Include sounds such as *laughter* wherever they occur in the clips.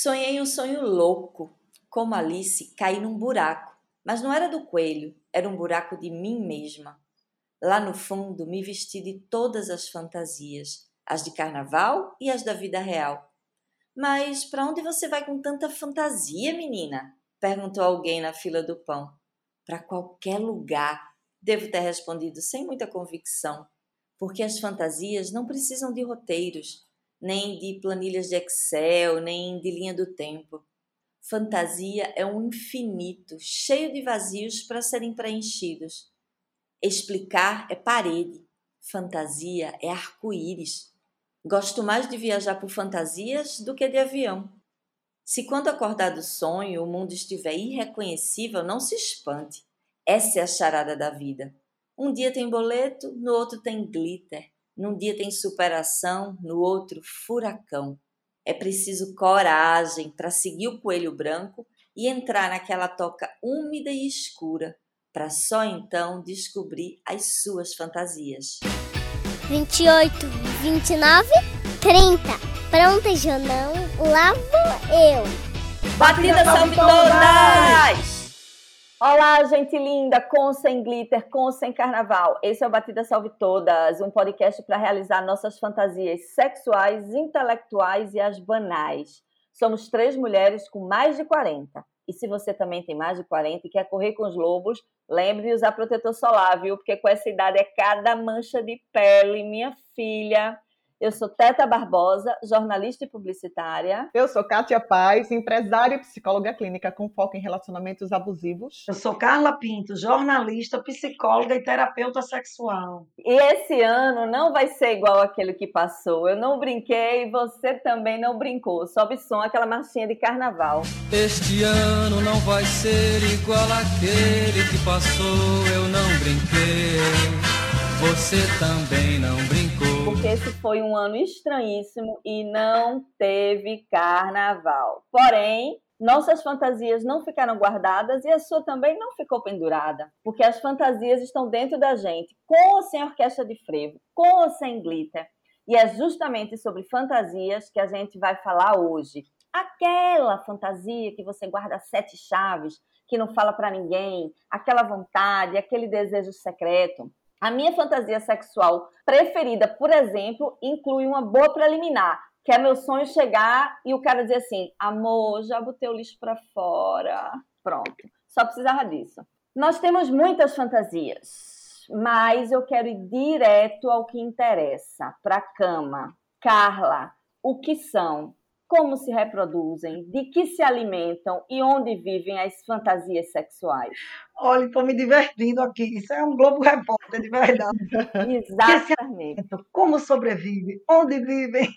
Sonhei um sonho louco. Como Alice, caí num buraco. Mas não era do coelho, era um buraco de mim mesma. Lá no fundo, me vesti de todas as fantasias, as de carnaval e as da vida real. Mas para onde você vai com tanta fantasia, menina? perguntou alguém na fila do pão. Para qualquer lugar, devo ter respondido sem muita convicção, porque as fantasias não precisam de roteiros, nem de planilhas de Excel, nem de linha do tempo. Fantasia é um infinito, cheio de vazios para serem preenchidos. Explicar é parede, fantasia é arco-íris. Gosto mais de viajar por fantasias do que de avião. Se quando acordar do sonho o mundo estiver irreconhecível, não se espante. Essa é a charada da vida. Um dia tem boleto, no outro tem glitter. Num dia tem superação, no outro furacão. É preciso coragem para seguir o coelho branco e entrar naquela toca úmida e escura, para só então descobrir as suas fantasias. 28, 29, 30. Pronta, Jonão? Lá vou eu. Batida salve todas! Olá, gente linda, com sem glitter, com sem carnaval. Esse é o Batida Salve Todas, um podcast para realizar nossas fantasias sexuais, intelectuais e as banais. Somos três mulheres com mais de 40. E se você também tem mais de 40 e quer correr com os lobos, lembre de usar protetor solar, viu? Porque com essa idade é cada mancha de pele, minha filha. Eu sou Teta Barbosa, jornalista e publicitária. Eu sou Kátia Paz, empresária e psicóloga clínica com foco em relacionamentos abusivos. Eu sou Carla Pinto, jornalista, psicóloga e terapeuta sexual. E esse ano não vai ser igual aquele que passou. Eu não brinquei, você também não brincou. Sobe som aquela marchinha de carnaval. Este ano não vai ser igual aquele que passou. Eu não brinquei, você também não brincou porque esse foi um ano estranhíssimo e não teve carnaval. Porém, nossas fantasias não ficaram guardadas e a sua também não ficou pendurada, porque as fantasias estão dentro da gente, com ou sem orquestra de frevo, com ou sem glitter. E é justamente sobre fantasias que a gente vai falar hoje. Aquela fantasia que você guarda sete chaves, que não fala para ninguém, aquela vontade, aquele desejo secreto. A minha fantasia sexual preferida, por exemplo, inclui uma boa preliminar, que é meu sonho chegar e o cara dizer assim: amor, já botei o lixo para fora. Pronto, só precisava disso. Nós temos muitas fantasias, mas eu quero ir direto ao que interessa, para cama. Carla, o que são como se reproduzem, de que se alimentam e onde vivem as fantasias sexuais. Olha, estou me divertindo aqui. Isso é um Globo Repórter de verdade. Exatamente. Como sobrevive? Onde vivem?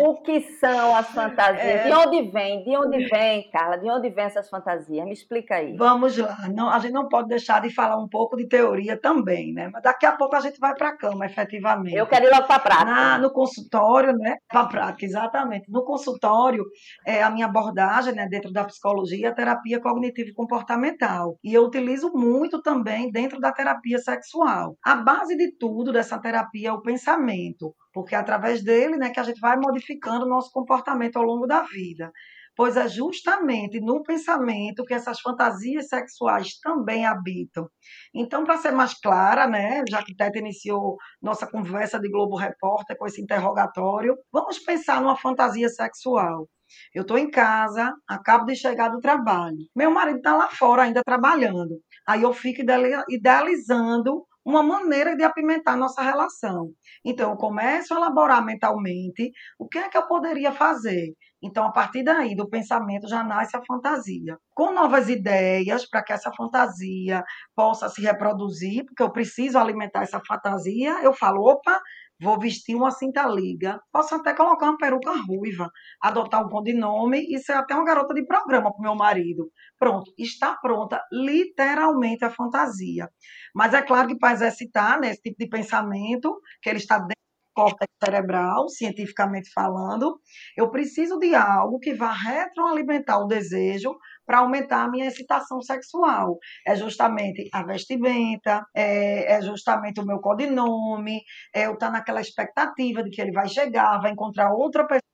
O que são as fantasias? É... De onde vem? De onde vem, Carla? De onde vem essas fantasias? Me explica aí. Vamos lá. Não, a gente não pode deixar de falar um pouco de teoria também, né? Mas daqui a pouco a gente vai para a cama, efetivamente. Eu quero ir logo para a prática. Na, no consultório, né? Para a prática, exatamente. No consultório, é, a minha abordagem, né, dentro da psicologia, é a terapia cognitivo-comportamental. E eu utilizo muito também dentro da terapia sexual. A base de tudo dessa terapia é o pensamento, porque é através dele né, que a gente vai modificando o nosso comportamento ao longo da vida pois é justamente no pensamento que essas fantasias sexuais também habitam. Então, para ser mais clara, né, já que Teta iniciou nossa conversa de Globo Repórter com esse interrogatório, vamos pensar numa fantasia sexual. Eu estou em casa, acabo de chegar do trabalho. Meu marido está lá fora ainda trabalhando. Aí eu fico idealizando uma maneira de apimentar nossa relação. Então, eu começo a elaborar mentalmente o que é que eu poderia fazer. Então, a partir daí, do pensamento, já nasce a fantasia. Com novas ideias, para que essa fantasia possa se reproduzir, porque eu preciso alimentar essa fantasia, eu falo, opa, vou vestir uma cinta liga, posso até colocar uma peruca ruiva, adotar um codinome e ser até uma garota de programa para o meu marido. Pronto, está pronta literalmente a fantasia. Mas é claro que para exercitar né, esse tipo de pensamento, que ele está dentro do córtex cerebral, cientificamente falando, eu preciso de algo que vá retroalimentar o desejo para aumentar a minha excitação sexual. É justamente a vestimenta, é, é justamente o meu codinome, é eu estar tá naquela expectativa de que ele vai chegar, vai encontrar outra pessoa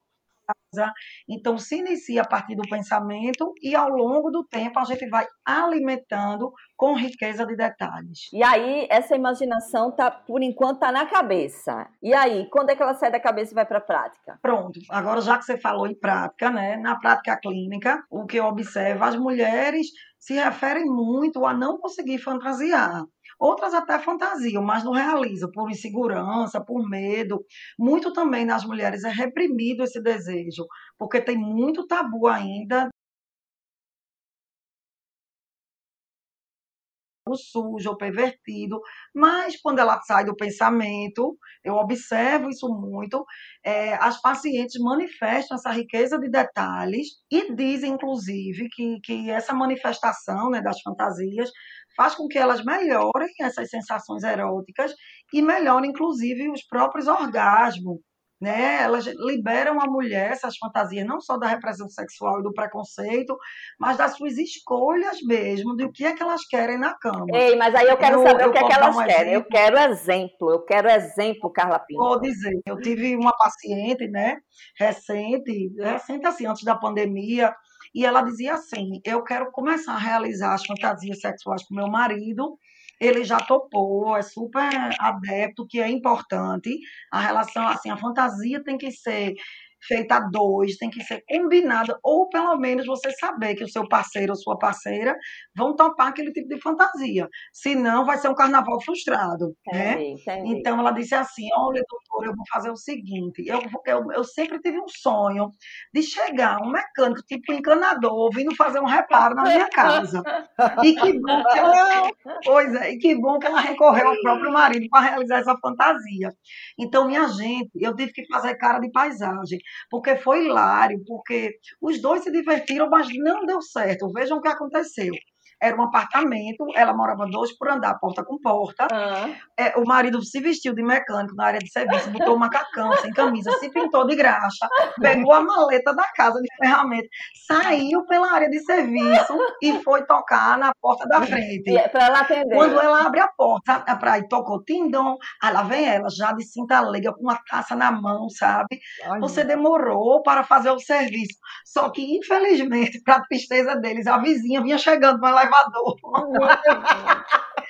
casa. Então, se inicia a partir do pensamento e ao longo do tempo a gente vai alimentando com riqueza de detalhes. E aí, essa imaginação tá, por enquanto, tá na cabeça. E aí, quando é que ela sai da cabeça e vai para a prática? Pronto. Agora, já que você falou em prática, né? Na prática clínica, o que eu observo, as mulheres se referem muito a não conseguir fantasiar. Outras até fantasiam, mas não realizam por insegurança, por medo. Muito também nas mulheres é reprimido esse desejo, porque tem muito tabu ainda sujo ou pervertido, mas quando ela sai do pensamento, eu observo isso muito, é, as pacientes manifestam essa riqueza de detalhes e dizem, inclusive, que, que essa manifestação né, das fantasias faz com que elas melhorem essas sensações eróticas e melhorem, inclusive, os próprios orgasmos né? Elas liberam a mulher essas fantasias não só da repressão sexual e do preconceito, mas das suas escolhas mesmo, do que é que elas querem na cama. Ei, mas aí eu quero eu, saber eu o que é que elas um querem. Exemplo. Eu quero exemplo, eu quero exemplo, Carla Pinto. Vou dizer, eu tive uma paciente, né, recente, recente assim, antes da pandemia, e ela dizia assim: "Eu quero começar a realizar as fantasias sexuais com meu marido, ele já topou, é super adepto, que é importante. A relação, assim, a fantasia tem que ser feita a dois, tem que ser combinada, ou pelo menos você saber que o seu parceiro ou sua parceira vão topar aquele tipo de fantasia. Senão vai ser um carnaval frustrado. né? Então ela disse assim: olha, doutor, eu vou fazer o seguinte: eu, eu, eu sempre tive um sonho de chegar um mecânico, tipo um encanador, vindo fazer um reparo na minha casa. E que bom que ela, pois é, e que bom que ela recorreu ao próprio marido para realizar essa fantasia. Então, minha gente, eu tive que fazer cara de paisagem porque foi hilário, porque os dois se divertiram, mas não deu certo. Vejam o que aconteceu era um apartamento, ela morava dois por andar, porta com porta. Uhum. É, o marido se vestiu de mecânico na área de serviço, botou um macacão, sem camisa, se pintou de graxa, pegou a maleta da casa de ferramenta, saiu pela área de serviço e foi tocar na porta da frente. É Para ela atender. Quando ela abre a porta, pra, e tocou tindom, aí lá vem ela, já de cinta leiga, com uma taça na mão, sabe? Ai, Você demorou para fazer o serviço. Só que, infelizmente, *laughs* para tristeza deles, a vizinha vinha chegando para levar conservador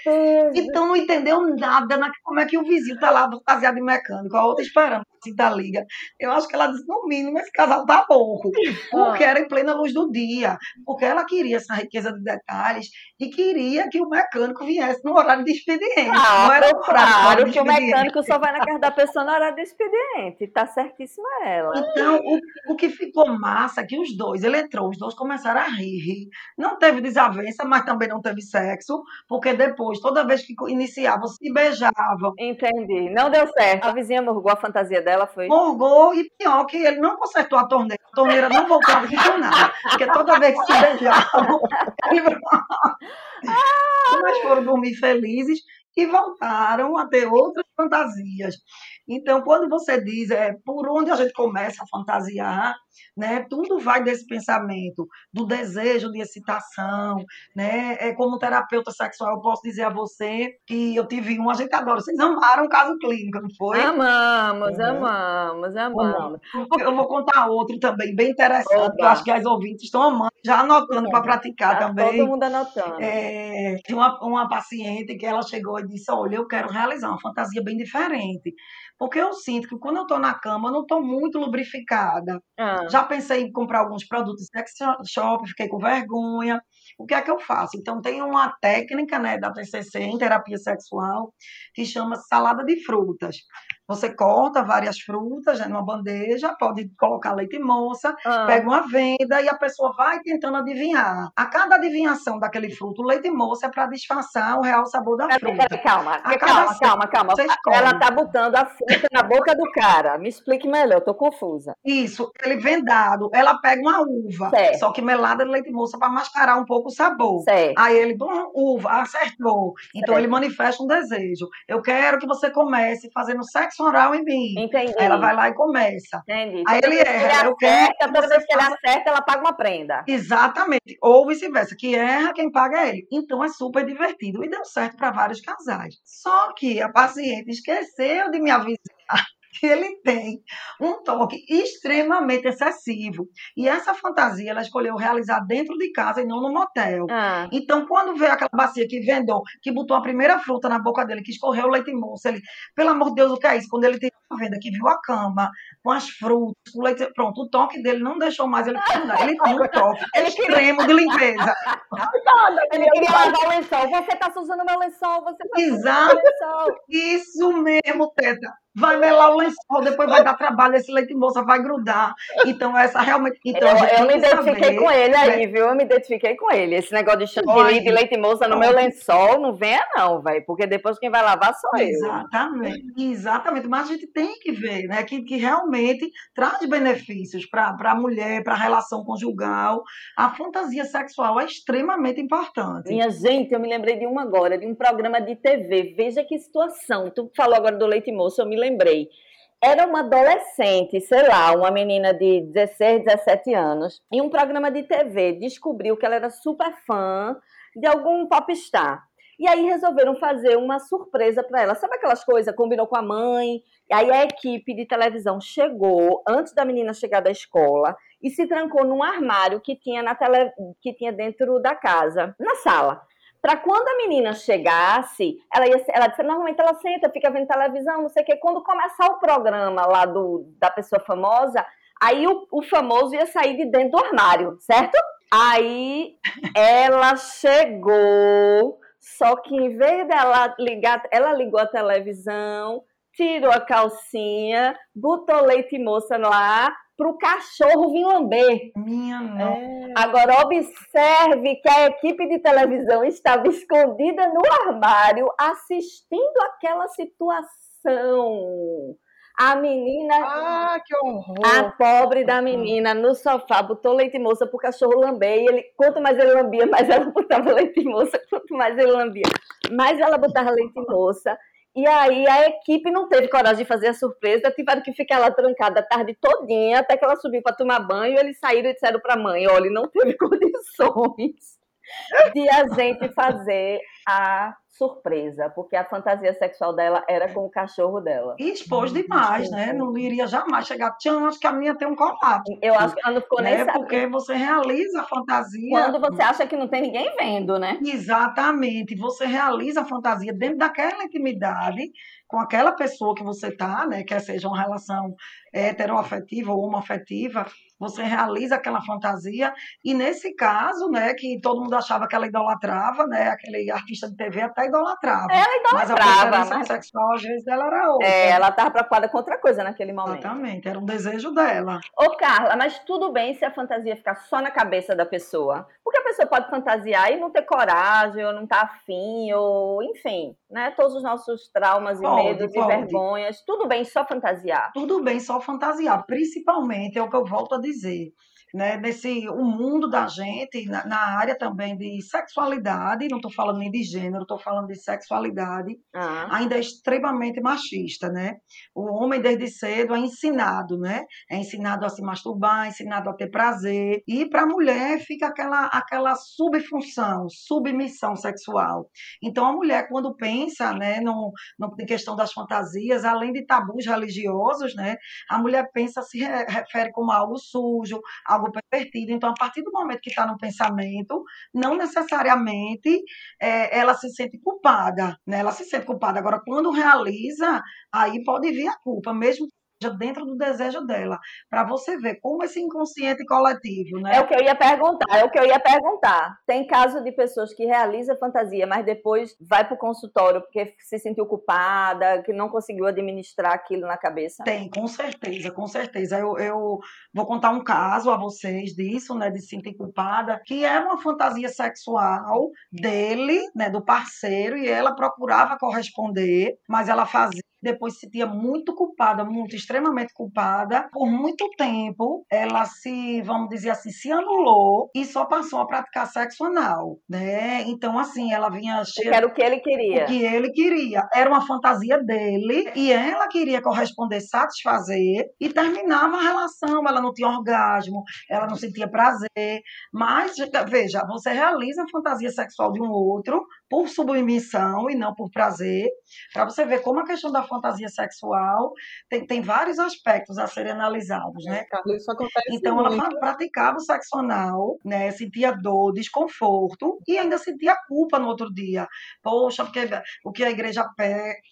elevador. então não entendeu nada na, como é que o vizinho tá lá fantasiado de mecânico, a outra esperando assim da liga. Eu acho que ela disse, no mínimo, esse casal tá louco. Porque era em plena luz do dia. Porque ela queria essa riqueza de detalhes e queria que o mecânico viesse no horário de expediente. Ah, não era o claro que o mecânico só vai na casa da pessoa no horário de expediente. Tá certíssima ela. Então, o, o que ficou massa é que os dois, ele entrou, os dois começaram a rir. rir. Não teve desavença, mas também não teve sexo, porque depois, toda vez que iniciavam, se beijavam. Entendi. Não deu certo. A vizinha morgou a fantasia dela, foi? Morgou, e pior que ele não consertou a torneira. A torneira não voltou a funcionar. Porque toda vez que se beijavam, *laughs* ele... Mas foram dormir felizes e voltaram a ter outras fantasias. Então, quando você diz é, por onde a gente começa a fantasiar, né, tudo vai desse pensamento, do desejo de excitação. Né? É, como terapeuta sexual, eu posso dizer a você que eu tive um, a gente adora, vocês amaram o caso clínico, não foi? Amamos, uhum. amamos, amamos. Eu vou contar outro também, bem interessante, que eu acho que as ouvintes estão amando, já anotando para praticar tá também. Todo mundo anotando. É, tinha uma, uma paciente que ela chegou e disse: Olha, eu quero realizar uma fantasia bem diferente. Porque eu sinto que quando eu estou na cama, eu não estou muito lubrificada. Ah. Já pensei em comprar alguns produtos sex shop, fiquei com vergonha. O que é que eu faço? Então, tem uma técnica né, da TCC em terapia sexual que chama salada de frutas. Você corta várias frutas né, numa bandeja, pode colocar leite moça, ah. pega uma venda e a pessoa vai tentando adivinhar. A cada adivinhação daquele fruto, o leite moça é para disfarçar o real sabor da fruta. Calma, calma, calma, calma. Ela tá botando a fruta na boca do cara. Me explique melhor, eu tô confusa. Isso, ele vendado, ela pega uma uva, certo. só que melada de leite moça para mascarar um pouco o sabor. Certo. Aí ele, bom, uva, acertou. Então certo. ele manifesta um desejo. Eu quero que você comece fazendo sexo oral em mim. Entendi. Aí ela vai lá e começa. Entendi. Aí ele erra. eu quero toda vez que ele acerta, ela paga uma prenda. Exatamente. Ou vice-versa, que erra, quem paga é ele. Então é super divertido e deu certo para vários casais. Só que a paciente esqueceu de me avisar que ele tem um toque extremamente excessivo. E essa fantasia ela escolheu realizar dentro de casa e não no motel. Ah. Então, quando veio aquela bacia que vendou, que botou a primeira fruta na boca dele, que escorreu o leite moço, ele, pelo amor de Deus, o que é isso? Quando ele teve a venda, que viu a cama, com as frutas, com o leite, pronto, o toque dele não deixou mais ele terminar. Ele tinha um toque *laughs* extremo de limpeza. Ele queria lavar o lençol. Você tá usando meu lençol, você tá Exato. usando meu lençol. Isso mesmo, Teta. Vai melar o lençol, depois vai dar trabalho, esse leite moça vai grudar. Então, essa realmente. Então, eu, eu me identifiquei saber, com ele aí, né? viu? Eu me identifiquei com ele. Esse negócio de chantilly de leite moça no meu lençol, não venha não, velho. Porque depois quem vai lavar sou eu. Exatamente, exatamente. Mas a gente tem que ver, né, que, que realmente traz benefícios para a mulher, para a relação conjugal. A fantasia sexual é extremamente importante. Minha gente, eu me lembrei de uma agora, de um programa de TV. Veja que situação. Tu falou agora do leite moço, eu me lembrei. Era uma adolescente, sei lá, uma menina de 16, 17 anos, em um programa de TV, descobriu que ela era super fã de algum popstar. E aí resolveram fazer uma surpresa para ela. Sabe aquelas coisas? Combinou com a mãe. E aí a equipe de televisão chegou antes da menina chegar da escola e se trancou num armário que tinha na tele, que tinha dentro da casa, na sala. Para quando a menina chegasse, ela ia, ela disse, normalmente ela senta, fica vendo televisão, não sei o quê. Quando começar o programa lá do, da pessoa famosa, aí o, o famoso ia sair de dentro do armário, certo? Aí ela chegou, só que em vez dela ligar, ela ligou a televisão, tirou a calcinha, botou leite moça lá pro cachorro vir lamber. Minha nossa. Agora, observe que a equipe de televisão estava escondida no armário assistindo aquela situação. A menina, Ah, que horror. a pobre da menina, no sofá, botou leite moça pro cachorro lamber. E ele, quanto mais ele lambia, mais ela *laughs* botava leite moça. Quanto mais ele lambia, mais ela botava leite moça. E aí a equipe não teve coragem de fazer a surpresa, tiveram que ficar lá trancada a tarde todinha, até que ela subiu para tomar banho, eles saíram e disseram para a mãe, olha, não teve *laughs* condições de a gente fazer a surpresa, porque a fantasia sexual dela era com o cachorro dela. E expôs demais, né? Não iria jamais chegar. Tchan, acho que a minha tem um colapso. Eu acho que ela não ficou nem Né? sabendo. Porque você realiza a fantasia. Quando você acha que não tem ninguém vendo, né? Exatamente. Você realiza a fantasia dentro daquela intimidade com aquela pessoa que você tá, né? Quer seja uma relação heteroafetiva ou homoafetiva, você realiza aquela fantasia. E nesse caso, né, que todo mundo achava que ela idolatrava, né? Aquele artista de TV até idolatrava. Ela mas a idolatrava, preferência mas- sexual, às vezes, dela era outra. É, ela estava preocupada com outra coisa naquele momento. Exatamente, era um desejo dela. Ô, Carla, mas tudo bem se a fantasia ficar só na cabeça da pessoa. Porque a pessoa pode fantasiar e não ter coragem, ou não estar afim, ou enfim, né? Todos os nossos traumas e Pode, medos e pode. vergonhas. Tudo bem só fantasiar. tudo bem só fantasiar, principalmente é o que eu volto a dizer, dizer né? Nesse o mundo da gente na, na área também de sexualidade, não estou falando nem de gênero, estou falando de sexualidade, Ah, ainda é extremamente machista, né? O homem desde cedo é ensinado, né? É ensinado a se masturbar, é ensinado a ter prazer, e para a mulher fica aquela aquela subfunção, submissão sexual. Então a mulher quando pensa, né, no, no em questão das fantasias, além de tabus religiosos, né, a mulher pensa se re- refere como algo sujo, algo pervertido. Então a partir do momento que está no pensamento, não necessariamente é, ela se sente culpada, né? Ela se sente culpada. Agora, quando realiza, aí pode vir a culpa, mesmo que dentro do desejo dela, para você ver como esse inconsciente coletivo, né? é o que eu ia perguntar, é o que eu ia perguntar. Tem caso de pessoas que realizam fantasia, mas depois vai para o consultório porque se sentiu culpada, que não conseguiu administrar aquilo na cabeça. Tem, com certeza, com certeza. Eu, eu vou contar um caso a vocês disso, né, de se sentir culpada, que era uma fantasia sexual dele, né, do parceiro, e ela procurava corresponder, mas ela fazia depois se sentia muito culpada, muito extremamente culpada. Por muito tempo, ela se, vamos dizer assim, se anulou e só passou a praticar sexo anal, né? Então, assim, ela vinha Que cheia era o que ele queria. o que ele queria. Era uma fantasia dele e ela queria corresponder, satisfazer e terminava a relação. Ela não tinha orgasmo, ela não sentia prazer. Mas, veja, você realiza a fantasia sexual de um outro por submissão e não por prazer, para você ver como a questão da fantasia sexual tem, tem vários aspectos a serem analisados, né? Isso acontece Então muito. ela praticava o sexo anal, né? Sentia dor, desconforto e ainda sentia culpa no outro dia. Poxa, porque o que a igreja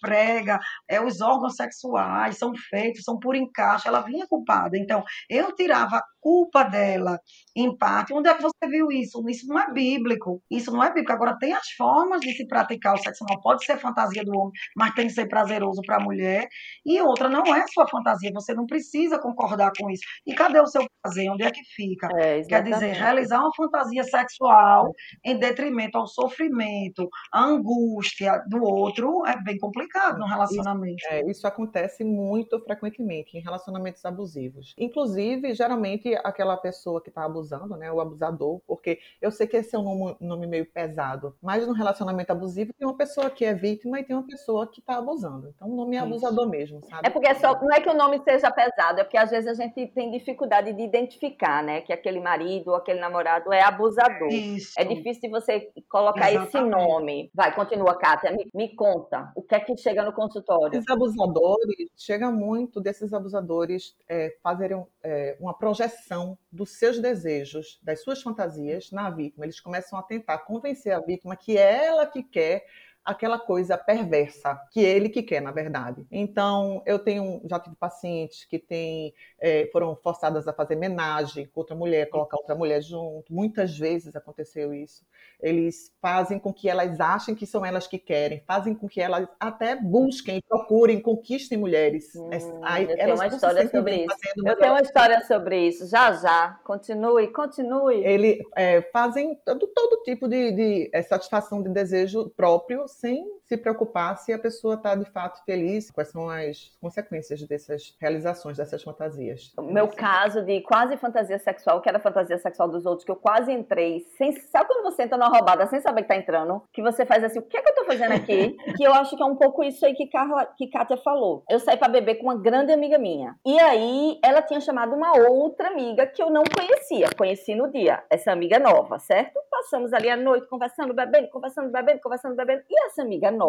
prega é os órgãos sexuais são feitos, são por encaixe. Ela vinha culpada. Então eu tirava a culpa dela em parte. Onde é que você viu isso? Isso não é bíblico. Isso não é bíblico. Agora, tem as formas de se praticar o sexo anal. Pode ser fantasia do homem, mas tem que ser prazeroso para a mulher. E outra, não é sua fantasia. Você não precisa concordar com isso. E cadê o seu prazer? Onde é que fica? É, Quer dizer, realizar uma fantasia sexual em detrimento ao sofrimento, à angústia do outro é bem complicado no relacionamento. Isso, é, isso acontece muito frequentemente em relacionamentos abusivos. Inclusive, geralmente, aquela pessoa que está abusando, né, o abusador, porque eu sei que esse é um nome, nome, meio pesado, mas no relacionamento abusivo tem uma pessoa que é vítima e tem uma pessoa que está abusando. Então o nome é abusador mesmo, sabe? É porque é só, não é que o nome seja pesado, é porque às vezes a gente tem dificuldade de identificar, né, que aquele marido ou aquele namorado é abusador. Isso. É difícil de você colocar Exatamente. esse nome. Vai, continua, Kátia, me, me, conta, o que é que chega no consultório? Esses abusadores, chega muito desses abusadores é, fazerem é, uma projeção dos seus desejos, das suas fantasias na vítima. Eles começam a tentar convencer a vítima que é ela que quer aquela coisa perversa que ele que quer, na verdade. Então, eu tenho, já tive pacientes que têm, é, foram forçadas a fazer homenagem com outra mulher, colocar outra mulher junto. Muitas vezes aconteceu isso. Eles fazem com que elas achem que são elas que querem, fazem com que elas até busquem, procurem, conquistem mulheres. Hum, Aí, eu tenho uma história sobre isso. Eu tenho uma história sobre isso. Já, já. Continue, continue. Eles é, fazem todo, todo tipo de, de é, satisfação de desejo próprio sem se preocupar se a pessoa está de fato feliz, quais são as consequências dessas realizações, dessas fantasias. O meu caso de quase fantasia sexual, que era fantasia sexual dos outros, que eu quase entrei, sem, sabe quando você entra numa roubada sem saber que tá entrando? Que você faz assim, o que é que eu tô fazendo aqui? *laughs* que eu acho que é um pouco isso aí que, Carla, que Kátia falou. Eu saí para beber com uma grande amiga minha. E aí ela tinha chamado uma outra amiga que eu não conhecia, conheci no dia, essa amiga nova, certo? Passamos ali a noite conversando, bebendo, conversando, bebendo, conversando, bebendo. E essa amiga nova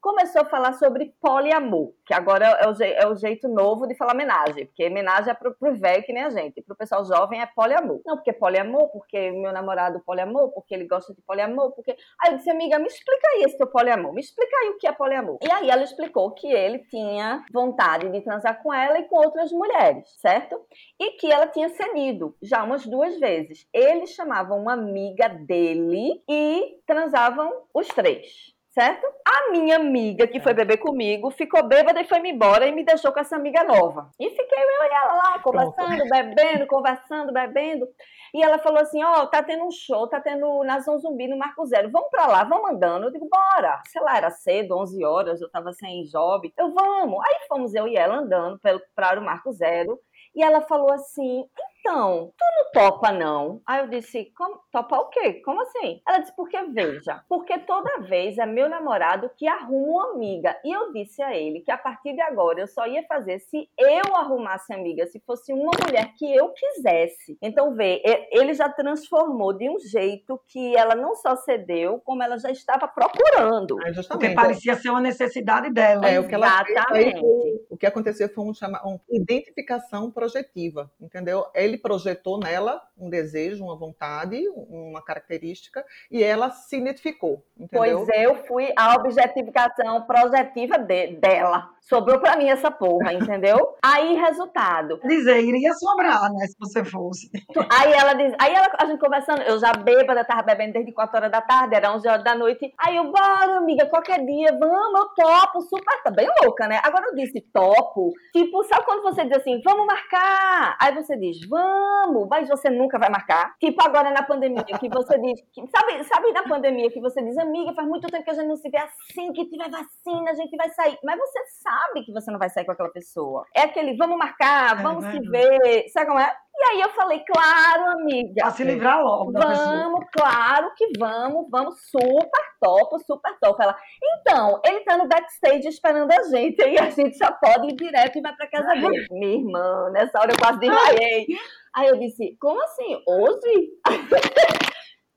começou a falar sobre poliamor, que agora é o, é o jeito novo de falar homenagem, porque homenagem é pro, pro velho que nem a gente, pro pessoal jovem é poliamor. Não, porque poliamor, porque meu namorado poliamor, porque ele gosta de poliamor, porque... Aí eu disse, amiga, me explica aí esse teu poliamor, me explica aí o que é poliamor. E aí ela explicou que ele tinha vontade de transar com ela e com outras mulheres, certo? E que ela tinha cedido já umas duas vezes. Ele chamava uma amiga dele e transavam os três certo? A minha amiga que foi beber comigo ficou bêbada e foi-me embora e me deixou com essa amiga nova. E fiquei eu e ela lá, conversando, bebendo, conversando, bebendo. E ela falou assim: Ó, oh, tá tendo um show, tá tendo na Zão Zumbi, no Marco Zero. Vamos pra lá, vamos andando. Eu digo, bora. Sei lá, era cedo, 11 horas, eu tava sem job. Eu, vamos. Aí fomos eu e ela andando pelo, para o Marco Zero. E ela falou assim: então, tu não topa não? Aí eu disse, Como, topa o quê? Como assim? Ela disse, porque veja, porque toda vez é meu namorado que arruma uma amiga. E eu disse a ele que a partir de agora eu só ia fazer se eu arrumasse amiga, se fosse uma mulher que eu quisesse. Então, vê, ele já transformou de um jeito que ela não só cedeu, como ela já estava procurando. É porque parecia ser uma necessidade dela. É, o que ela Exatamente. Fez, o que aconteceu foi um chama, uma identificação projetiva, entendeu? Ele projetou nela um desejo, uma vontade, uma característica, e ela se identificou, entendeu? Pois eu fui a objetificação projetiva de, dela. Sobrou para mim essa porra, entendeu? aí, resultado. Dizer, iria sobrar, né, se você fosse. Aí ela diz, aí ela, a gente conversando, eu já bêbada, tava bebendo desde 4 horas da tarde, era 11 horas da noite. Aí eu, bora, amiga, qualquer dia, vamos, eu topo, super, tá bem louca, né? Agora eu disse topo, tipo, sabe quando você diz assim, vamos marcar? Aí você diz, vamos, mas você nunca vai marcar. Tipo agora na pandemia, que você diz, que, sabe, sabe na pandemia que você diz, amiga, faz muito tempo que a gente não se vê assim, que tiver vacina, a gente vai sair. Mas você sabe sabe que você não vai sair com aquela pessoa. É aquele, vamos marcar, é vamos é, se ver. Sabe como é? E aí eu falei, claro, amiga. Pra se livrar logo. Vamos, claro que vamos, vamos, super top, super top. Ela, então, ele tá no backstage esperando a gente, aí a gente já pode ir direto e vai pra casa dele. Minha irmã, nessa hora eu quase desmaiei. *laughs* Aí eu disse, como assim? Hoje? *laughs*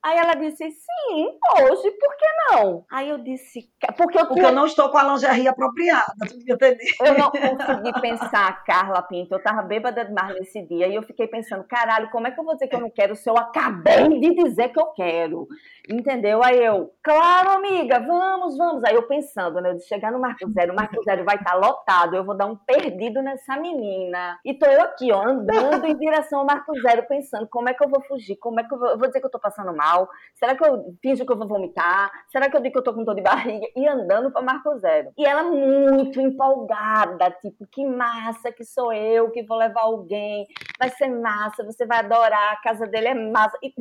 Aí ela disse, sim, hoje, por que não? Aí eu disse, porque eu, porque eu não estou com a lingerie apropriada, tu entendeu? Eu não consegui pensar, Carla Pinto, eu tava bêbada demais nesse dia, e eu fiquei pensando, caralho, como é que eu vou dizer que eu não quero se eu acabei de dizer que eu quero? Entendeu? Aí eu, claro, amiga, vamos, vamos. Aí eu pensando, né, de chegar no Marco Zero, o Marco Zero vai estar tá lotado, eu vou dar um perdido nessa menina. E tô eu aqui, ó, andando em direção ao Marco Zero, pensando, como é que eu vou fugir? Como é que eu vou, eu vou dizer que eu tô passando mal? Mal? Será que eu finjo que eu vou vomitar? Será que eu digo que eu tô com dor de barriga? E andando para Marco Zero. E ela muito empolgada, tipo, que massa que sou eu que vou levar alguém. Vai ser massa, você vai adorar, a casa dele é massa. E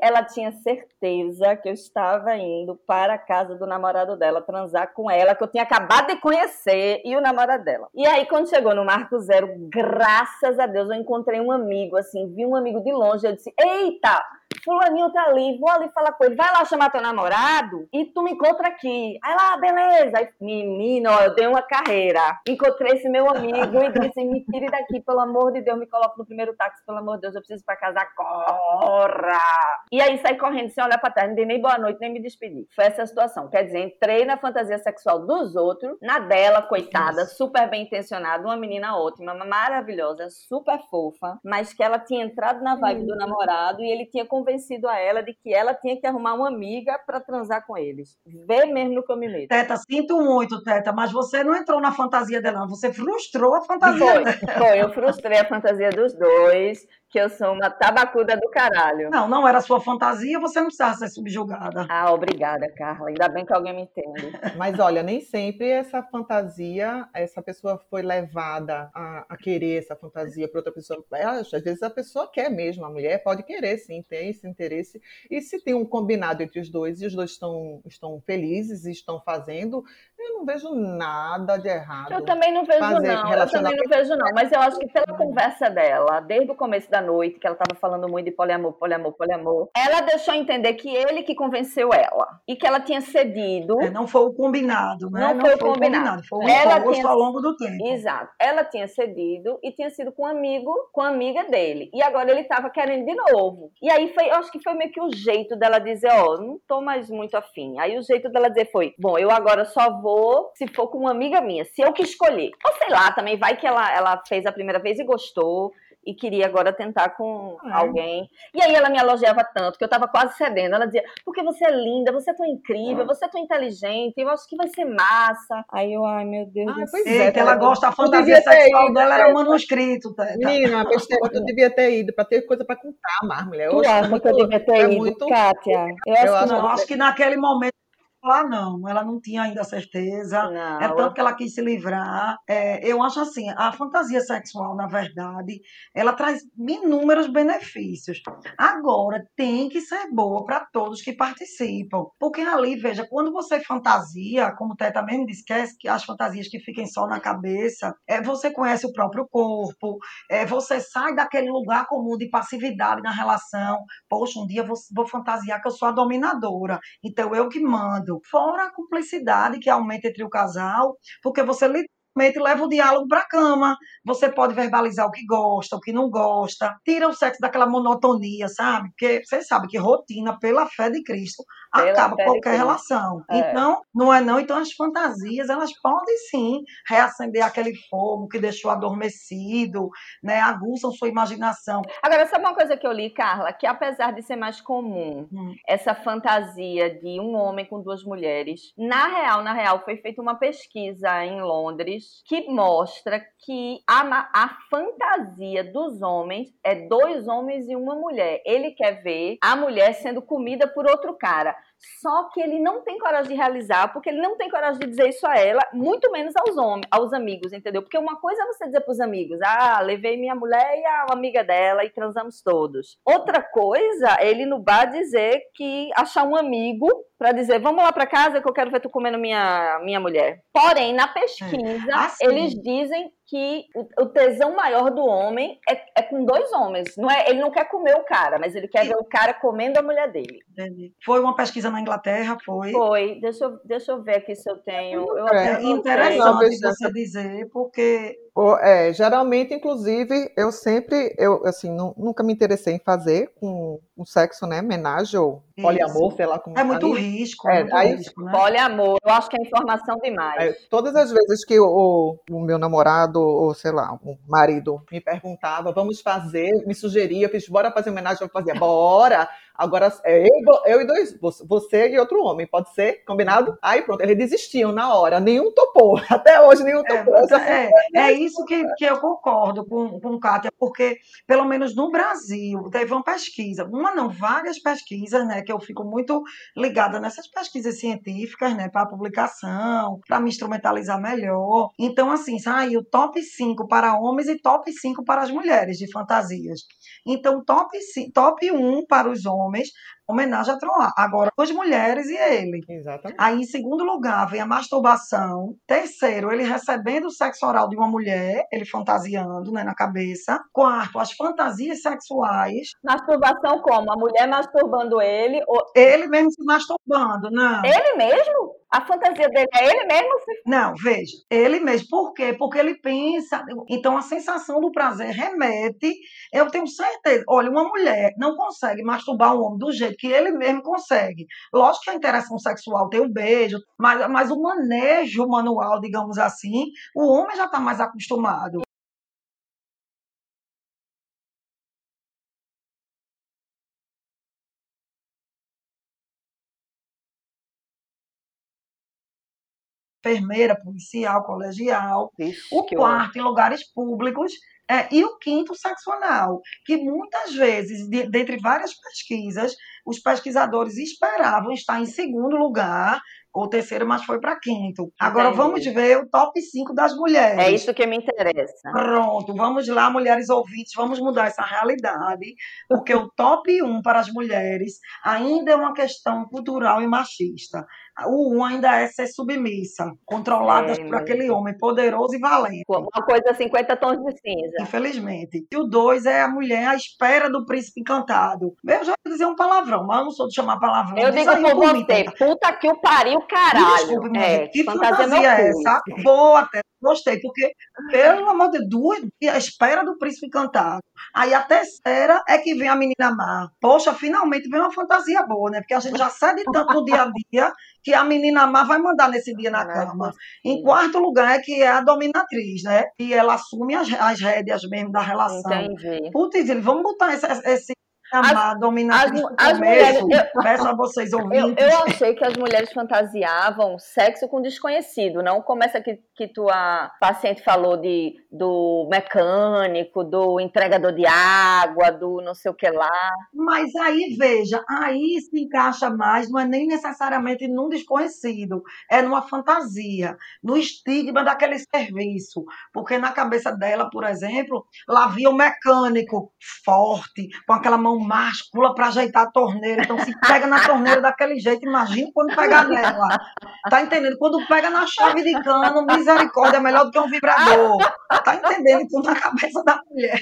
ela tinha certeza que eu estava indo para a casa do namorado dela transar com ela, que eu tinha acabado de conhecer, e o namorado dela. E aí, quando chegou no Marco Zero, graças a Deus, eu encontrei um amigo, assim, vi um amigo de longe, eu disse, eita, fulaninho tá ali, vou ali falar com ele, vai lá chamar teu namorado e tu me encontra aqui. Aí lá, beleza. Aí, menino, ó, eu dei uma carreira. Encontrei esse meu amigo e disse, me tire daqui, pelo amor de Deus, me coloque no primeiro táxi, pelo amor de Deus, eu preciso ir pra casa, corra! E aí saí correndo sem olhar pra trás, não dei nem boa noite, nem me despedi. Foi essa situação. Quer dizer, entrei na fantasia sexual dos outros, na dela, coitada, Isso. super bem intencionada, uma menina ótima, maravilhosa, super fofa, mas que ela tinha entrado na vibe hum. do namorado e ele tinha convencido a ela de que ela tinha que arrumar uma amiga para transar com eles. Vê mesmo no que eu me meto. Teta, sinto muito, Teta, mas você não entrou na fantasia dela, você frustrou a fantasia foi, dela. Foi, eu frustrei a fantasia dos dois que eu sou uma tabacuda do caralho. Não, não era sua fantasia, você não precisava ser subjugada. Ah, obrigada, Carla. Ainda bem que alguém me entende. *laughs* Mas olha, nem sempre essa fantasia, essa pessoa foi levada a, a querer essa fantasia para outra pessoa. É, às vezes a pessoa quer mesmo, a mulher pode querer, sim, tem esse interesse. E se tem um combinado entre os dois e os dois estão, estão felizes e estão fazendo, eu não vejo nada de errado. Eu também não vejo, não. Eu também não vejo, não. Mas eu acho que pela conversa dela, desde o começo da noite, que ela estava falando muito de poliamor, poliamor, poliamor. Ela deixou entender que ele que convenceu ela e que ela tinha cedido. É, não foi o combinado, né? Não, não foi, foi o combinado. Foi o ela tinha... ao longo do tempo. Exato. Ela tinha cedido e tinha sido com um amigo, com a amiga dele. E agora ele estava querendo de novo. E aí foi, eu acho que foi meio que o jeito dela dizer, ó, oh, não tô mais muito afim. Aí o jeito dela dizer foi, bom, eu agora só vou se for com uma amiga minha, se eu que escolher. Ou sei lá, também vai que ela, ela fez a primeira vez e gostou e queria agora tentar com é. alguém. E aí ela me elogiava tanto que eu tava quase cedendo. Ela dizia: Porque você é linda, você é tão incrível, você é tão inteligente, eu acho que vai ser massa. Aí eu, ai meu Deus ah, do céu. É, que ela gosta, a fantasia sexual ido, dela era manuscrito. Tá, tá. Menina, besteira, tu *laughs* devia ter ido pra ter coisa pra contar mais, mulher. Eu tu acha muito, que eu devia ter é ido, muito... Kátia? Eu, eu acho, não, acho que naquele momento lá não, ela não tinha ainda certeza. Não. É tanto que ela quis se livrar. É, eu acho assim, a fantasia sexual, na verdade, ela traz inúmeros benefícios. Agora, tem que ser boa para todos que participam. Porque ali, veja, quando você fantasia, como o Teta mesmo disse, que as fantasias que fiquem só na cabeça, é, você conhece o próprio corpo, é, você sai daquele lugar comum de passividade na relação. Poxa, um dia vou, vou fantasiar que eu sou a dominadora, então eu que mando fora a cumplicidade que aumenta entre o casal, porque você leva o diálogo para a cama. Você pode verbalizar o que gosta, o que não gosta, tira o sexo daquela monotonia, sabe? Porque você sabe que rotina, pela fé de Cristo, acaba qualquer relação. É. Então, não é não. Então, as fantasias, elas podem sim reacender aquele fogo que deixou adormecido, né? Aguçam sua imaginação. Agora, sabe uma coisa que eu li, Carla? Que apesar de ser mais comum hum. essa fantasia de um homem com duas mulheres, na real, na real, foi feita uma pesquisa em Londres que mostra que a, a fantasia dos homens é dois homens e uma mulher. Ele quer ver a mulher sendo comida por outro cara. Só que ele não tem coragem de realizar, porque ele não tem coragem de dizer isso a ela, muito menos aos homens, aos amigos, entendeu? Porque uma coisa é você dizer para os amigos: "Ah, levei minha mulher e a amiga dela e transamos todos". Outra coisa, é ele no bar dizer que achar um amigo para dizer: "Vamos lá para casa que eu quero ver tu comendo minha minha mulher". Porém, na pesquisa, é. assim. eles dizem que o, o tesão maior do homem é, é, com dois homens. Não é, ele não quer comer o cara, mas ele quer ver o cara comendo a mulher dele. Entendi. Foi uma pesquisa na Inglaterra, foi? Foi. Deixa eu, deixa eu ver aqui se eu tenho. Eu é interessante você dizer, porque é, geralmente, inclusive, eu sempre, eu assim, nunca me interessei em fazer com o sexo, né, homenagem ou Isso. poliamor, sei lá como É muito risco, é, muito aí, risco, né? Poliamor, eu acho que é informação demais. É, todas as vezes que o, o, meu namorado, ou sei lá, o marido me perguntava, vamos fazer, me sugeria, eu fiz, bora fazer homenagem, eu fazia, bora! Agora, é eu, eu e dois, você e outro homem, pode ser? Combinado? Aí pronto, eles desistiam na hora, nenhum topou. *laughs* Até hoje nenhum é, topou. É, é, é, isso que, que eu concordo com, com Kátia, porque, pelo menos no Brasil, teve uma pesquisa, uma não, várias pesquisas, né, que eu fico muito ligada nessas pesquisas científicas, né, para publicação, para me instrumentalizar melhor. Então, assim, saiu top 5 para homens e top 5 para as mulheres de fantasias. Então, top, top 1 para os homens, homenagem a Troar. Agora, as mulheres e ele. Exatamente. Aí, em segundo lugar, vem a masturbação. Terceiro, ele recebendo o sexo oral de uma mulher, ele fantasiando né, na cabeça. Quarto, as fantasias sexuais. Masturbação como? A mulher masturbando ele? Ou... Ele mesmo se masturbando, não. Ele mesmo? A fantasia dele é ele mesmo? Não, veja, ele mesmo. Por quê? Porque ele pensa. Então, a sensação do prazer remete. Eu tenho certeza. Olha, uma mulher não consegue masturbar um homem do jeito que ele mesmo consegue. Lógico que a interação sexual tem o beijo, mas, mas o manejo manual, digamos assim, o homem já está mais acostumado. Enfermeira, policial, colegial. Ixi, o quarto, em lugares públicos. É, e o quinto, sexo anal, que muitas vezes, de, dentre várias pesquisas, os pesquisadores esperavam estar em segundo lugar ou terceiro, mas foi para quinto. Agora Entendi. vamos ver o top 5 das mulheres. É isso que me interessa. Pronto, vamos lá, mulheres ouvintes, vamos mudar essa realidade, porque o top 1 para as mulheres ainda é uma questão cultural e machista. O 1 ainda é ser submissa, controlada é, por aquele homem poderoso e valente. Uma coisa 50 tons de cinza. Infelizmente. E o 2 é a mulher à espera do príncipe encantado. Eu já ia dizer um palavrão, mas eu não sou de chamar palavrão. Eu digo por você, puta que o pariu, caralho. Desculpe, é, que fantasia, fantasia é essa? Boa até. Gostei, porque, pelo amor de Deus, a espera do príncipe encantado. Aí a terceira é que vem a menina má. Poxa, finalmente vem uma fantasia boa, né? Porque a gente já cede tanto no dia a dia que a menina má vai mandar nesse dia na cama. Em quarto lugar é que é a dominatriz, né? E ela assume as, as rédeas mesmo da relação. Entendi. Putz, vamos botar esse, esse chamar dominatriz as, mulheres, eu, peço a vocês ouvintes. Eu, eu, achei que as mulheres fantasiavam sexo com desconhecido, não como essa que, que tua paciente falou de, do mecânico, do entregador de água, do não sei o que lá. Mas aí, veja, aí se encaixa mais, não é nem necessariamente num desconhecido, é numa fantasia, no estigma daquele serviço. Porque na cabeça dela, por exemplo, lá via o mecânico forte, com aquela mão máscula para ajeitar a torneira. Então, se pega na torneira daquele jeito, imagina quando pegar nela. Tá entendendo? Quando pega na chave de cano, misericórdia é melhor do que um vibrador. Tá entendendo? Então, na cabeça da mulher.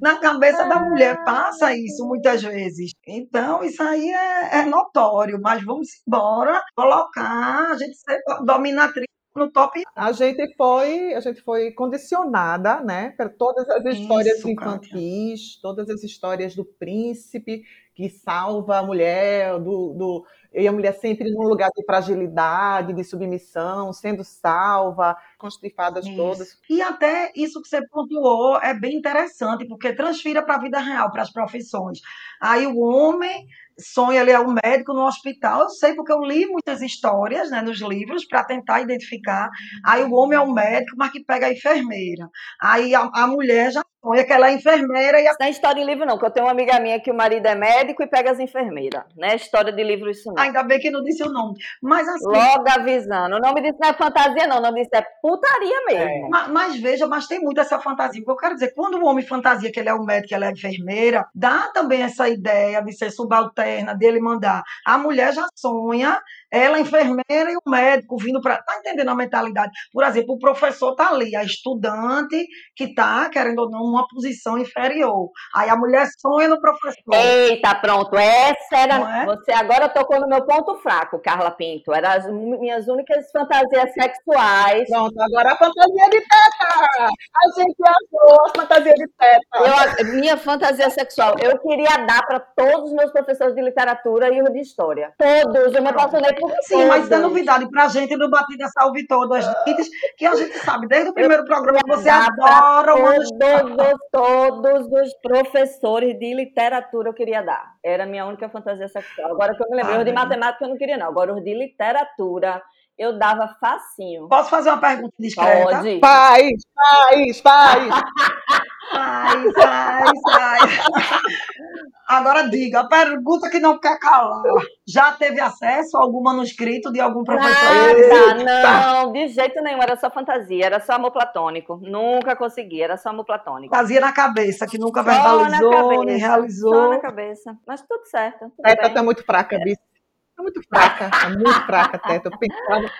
Na cabeça da mulher passa isso muitas vezes. Então, isso aí é, é notório. Mas vamos embora colocar a gente ser dominatriz no top. A gente foi, a gente foi condicionada, né, para todas as histórias Isso, infantis, todas as histórias do príncipe que salva a mulher, do, do e a mulher sempre num lugar de fragilidade, de submissão, sendo salva, com as trifadas todas. E até isso que você pontuou é bem interessante, porque transfira para a vida real, para as profissões. Aí o homem sonha ele é um médico no hospital. Eu sei porque eu li muitas histórias né, nos livros para tentar identificar. Aí o homem é um médico, mas que pega a enfermeira. Aí a, a mulher já sonha que ela é enfermeira e a... Não é história em livro, não, porque eu tenho uma amiga minha que o marido é médico e pega as enfermeiras. Não é história de livro isso, não. Ainda bem que não disse o nome. Mas assim. Logo avisando. O nome disso não é fantasia, não. O nome disso é putaria mesmo. Mas, mas veja, mas tem muito essa fantasia. O que eu quero dizer, quando o homem fantasia que ele é um médico, que ela é enfermeira, dá também essa ideia de ser subalterna, dele mandar. A mulher já sonha ela, a enfermeira e o médico vindo para. Tá entendendo a mentalidade? Por exemplo, o professor tá ali, a estudante que tá, querendo ou não, uma posição inferior. Aí a mulher sonha no professor. Eita, pronto. Essa era. É? Você agora tocou no meu ponto fraco, Carla Pinto. Eram as minhas únicas fantasias sexuais. Pronto, agora a fantasia de teta! A gente achou a fantasia de teta. Eu, minha fantasia sexual, eu queria dar para todos os meus professores de literatura e de história. Todos. Eu me apaixonei Sim, mas é novidade pra gente no Batida Salve Todas as que a gente sabe desde o primeiro programa que você adora todos, todos os professores de literatura eu queria dar. Era a minha única fantasia sexual. Agora que eu me lembrei, ah, os de matemática eu não queria, não. Agora os de literatura eu dava facinho. Posso fazer uma pergunta discreta? Pode. Faz, faz, faz. Faz, faz, faz. Agora diga, a pergunta que não quer calar. Já teve acesso a algum manuscrito de algum professor? Nada, não, de jeito nenhum. Era só fantasia, era só amor platônico. Nunca consegui, era só amor platônico. Fazia na cabeça, que nunca só verbalizou, nem realizou. Só na cabeça, mas tudo certo. Tudo Teta tá muito fraca, é. bicho. É muito fraca, é muito fraca, Teta. Eu pensava...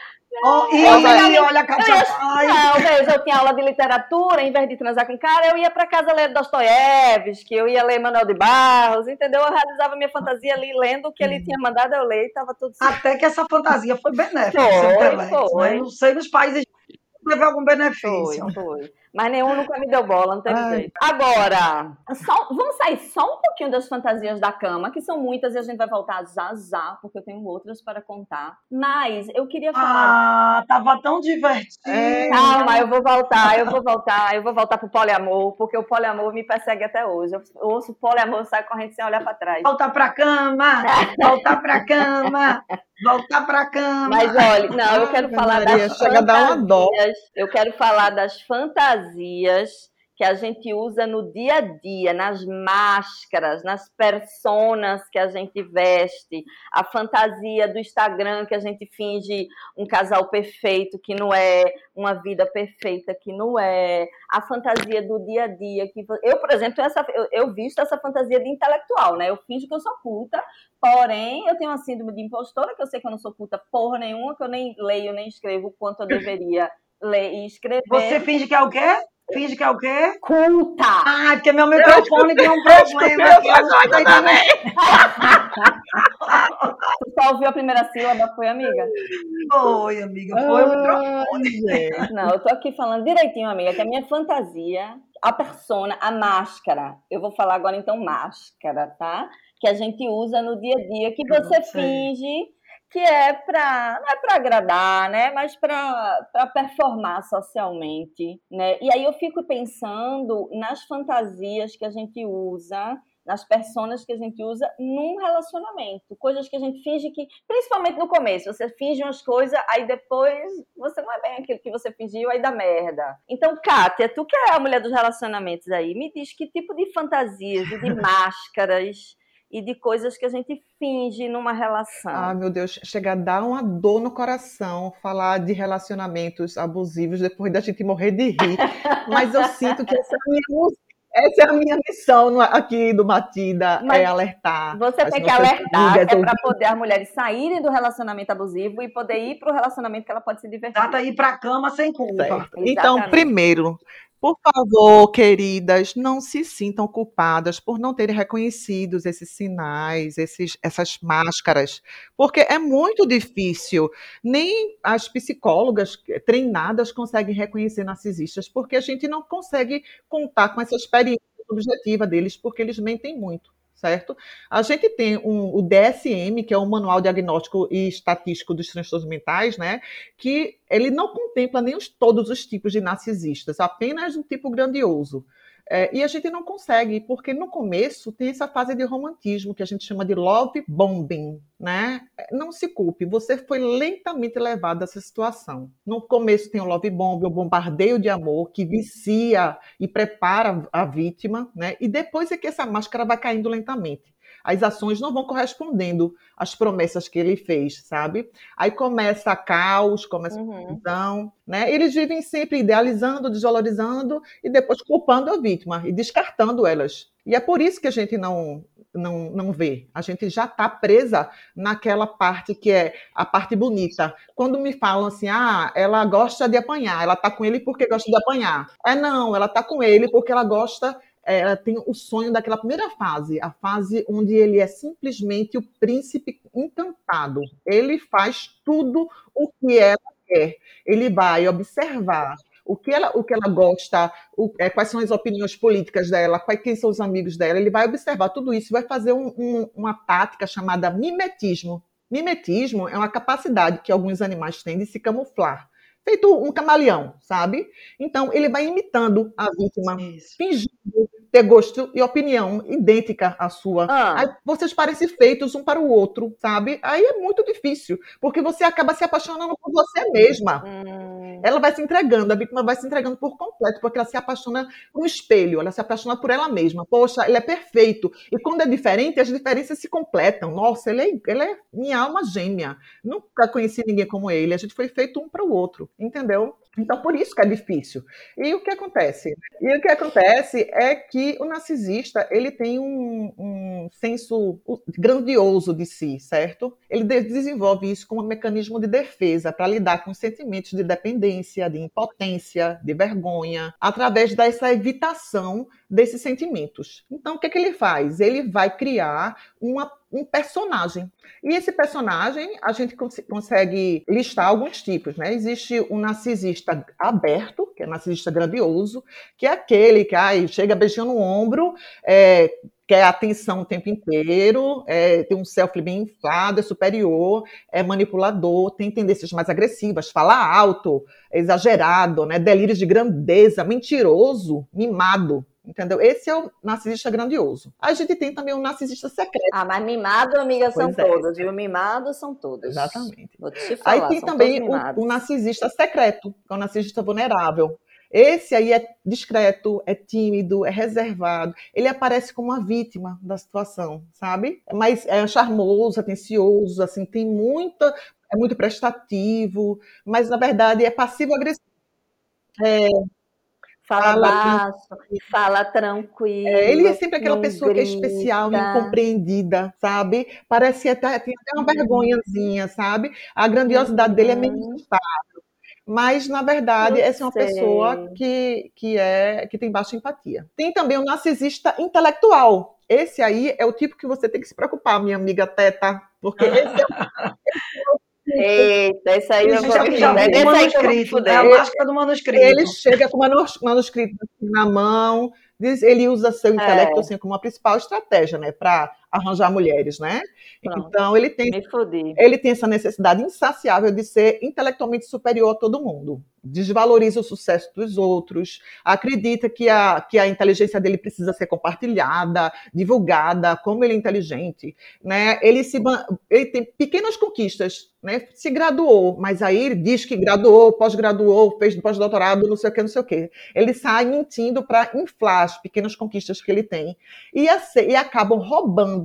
Oh, e aí, olha, Katia Não, veja, eu tinha aula de literatura, em vez de transar com cara, eu ia para casa ler Dostoiévski, eu ia ler Manuel de Barros, entendeu? Eu realizava minha fantasia ali, lendo o que ele tinha mandado eu ler e estava tudo certo. Até que essa fantasia foi benéfica. Foi, foi. Né? Não sei nos países teve algum benefício. Foi, foi. Mas nenhum nunca me deu bola, não teve Ai. jeito. Agora, só, vamos sair só um pouquinho das fantasias da cama, que são muitas e a gente vai voltar já já, porque eu tenho outras para contar. Mas eu queria falar. Ah, tava tão divertido. É, calma, eu vou voltar, eu vou voltar, eu vou voltar pro poliamor, porque o poliamor me persegue até hoje. Eu ouço poliamor sai correndo sem olhar para trás. Voltar pra cama! voltar pra cama! Voltar pra cama! Mas olha, não, eu quero falar Maria, das chega fantasias. A dar uma dó. Eu quero falar das fantasias fantasias que a gente usa no dia a dia, nas máscaras, nas personas que a gente veste, a fantasia do Instagram que a gente finge um casal perfeito que não é, uma vida perfeita que não é, a fantasia do dia a dia que eu, por exemplo, essa, eu, eu visto essa fantasia de intelectual, né? Eu finjo que eu sou culta, porém eu tenho uma síndrome de impostora que eu sei que eu não sou culta porra nenhuma, que eu nem leio nem escrevo quanto eu deveria ler e escrever. Você finge que é o quê? Finge que é o quê? Culta! Ah, porque meu microfone deu um problema. Tu *laughs* só ouviu a primeira sílaba, foi, amiga? Foi, amiga, foi o microfone. Não, eu tô aqui falando direitinho, amiga, que a minha fantasia, a persona, a máscara, eu vou falar agora então máscara, tá? Que a gente usa no dia a dia, que você finge que é para não é para agradar, né, mas para performar socialmente, né? E aí eu fico pensando nas fantasias que a gente usa, nas personas que a gente usa num relacionamento, coisas que a gente finge que, principalmente no começo, você finge umas coisas, aí depois você não é bem aquilo que você fingiu, aí dá merda. Então, Kátia, tu que é a mulher dos relacionamentos aí, me diz que tipo de fantasias de *laughs* máscaras e de coisas que a gente finge numa relação. Ah, meu Deus, chega a dar uma dor no coração falar de relacionamentos abusivos depois da gente morrer de rir. *laughs* Mas eu sinto que essa é a minha, essa é a minha missão aqui do Matida, Mas é alertar. Você tem que alertar é para poder as mulheres saírem do relacionamento abusivo e poder ir para o relacionamento que ela pode se divertir. Dá ir para a cama sem culpa. Então, primeiro, por favor, queridas, não se sintam culpadas por não terem reconhecido esses sinais, esses, essas máscaras, porque é muito difícil. Nem as psicólogas treinadas conseguem reconhecer narcisistas, porque a gente não consegue contar com essa experiência subjetiva deles, porque eles mentem muito certo? A gente tem um, o DSM, que é o Manual Diagnóstico e Estatístico dos Transtornos Mentais, né? Que ele não contempla nem os, todos os tipos de narcisistas, apenas um tipo grandioso. É, e a gente não consegue, porque no começo tem essa fase de romantismo que a gente chama de love bombing, né? Não se culpe, você foi lentamente levado a essa situação. No começo tem o love bomb, o bombardeio de amor que vicia e prepara a vítima, né? E depois é que essa máscara vai caindo lentamente as ações não vão correspondendo às promessas que ele fez, sabe? Aí começa caos, começa uhum. confusão, né? Eles vivem sempre idealizando, desvalorizando e depois culpando a vítima e descartando elas. E é por isso que a gente não não, não vê. A gente já está presa naquela parte que é a parte bonita. Quando me falam assim, ah, ela gosta de apanhar, ela está com ele porque gosta de apanhar. É não, ela está com ele porque ela gosta ela tem o sonho daquela primeira fase, a fase onde ele é simplesmente o príncipe encantado. Ele faz tudo o que ela quer. Ele vai observar o que ela, o que ela gosta, o, é, quais são as opiniões políticas dela, quais quem são os amigos dela. Ele vai observar tudo isso vai fazer um, um, uma tática chamada mimetismo. Mimetismo é uma capacidade que alguns animais têm de se camuflar feito um camaleão, sabe? Então ele vai imitando a vítima, Isso. fingindo ter gosto e opinião idêntica à sua. Ah. Aí vocês parecem feitos um para o outro, sabe? Aí é muito difícil, porque você acaba se apaixonando por você mesma. Hum. Ela vai se entregando, a vítima vai se entregando por completo, porque ela se apaixona no espelho, ela se apaixona por ela mesma. Poxa, ele é perfeito. E quando é diferente, as diferenças se completam. Nossa, ele é, ele é minha alma gêmea. Nunca conheci ninguém como ele. A gente foi feito um para o outro, entendeu? Então, por isso que é difícil. E o que acontece? E o que acontece é que o narcisista ele tem um, um senso grandioso de si, certo? Ele desenvolve isso como um mecanismo de defesa para lidar com sentimentos de dependência, de impotência, de vergonha, através dessa evitação desses sentimentos. Então, o que, é que ele faz? Ele vai criar uma um personagem. E esse personagem, a gente cons consegue listar alguns tipos, né? Existe um narcisista aberto, que é narcisista grandioso, que é aquele que ai, chega beijando o ombro, é, quer atenção o tempo inteiro, é, tem um self bem inflado, é superior, é manipulador, tem tendências mais agressivas, fala alto, é exagerado, né? delírios de grandeza, mentiroso, mimado. Entendeu? Esse é o narcisista grandioso. A gente tem também o narcisista secreto. Ah, mas mimado, amiga, são é. todos, viu? Mimados são todos. Exatamente. Vou te falar, aí tem também o, o, narcisista secreto, que é o narcisista vulnerável. Esse aí é discreto, é tímido, é reservado. Ele aparece como uma vítima da situação, sabe? Mas é charmoso, atencioso, assim, tem muita, é muito prestativo, mas na verdade é passivo-agressivo. É, Fala, fala baixo, fala tranquilo. É, ele é sempre aquela pessoa grita. que é especial, incompreendida, sabe? Parece até tem até uma uhum. vergonhazinha, sabe? A grandiosidade dele é meio uhum. instável. Mas, na verdade, Eu essa é uma sei. pessoa que, que, é, que tem baixa empatia. Tem também o narcisista intelectual. Esse aí é o tipo que você tem que se preocupar, minha amiga Teta, porque *laughs* esse é, é Eita, isso aí eu vou já, já é manuscrito, é a máscara do manuscrito. Ele chega com o manuscrito na mão, diz, ele usa seu intelecto é. assim, como a principal estratégia, né, para arranjar mulheres, né? Pronto. Então ele tem, ele tem essa necessidade insaciável de ser intelectualmente superior a todo mundo desvaloriza o sucesso dos outros, acredita que a, que a inteligência dele precisa ser compartilhada, divulgada, como ele é inteligente, né? Ele se ele tem pequenas conquistas, né? Se graduou, mas aí ele diz que graduou, pós-graduou, fez pós-doutorado, não sei o que, não sei o que. Ele sai mentindo para inflar as pequenas conquistas que ele tem e, e acabam roubando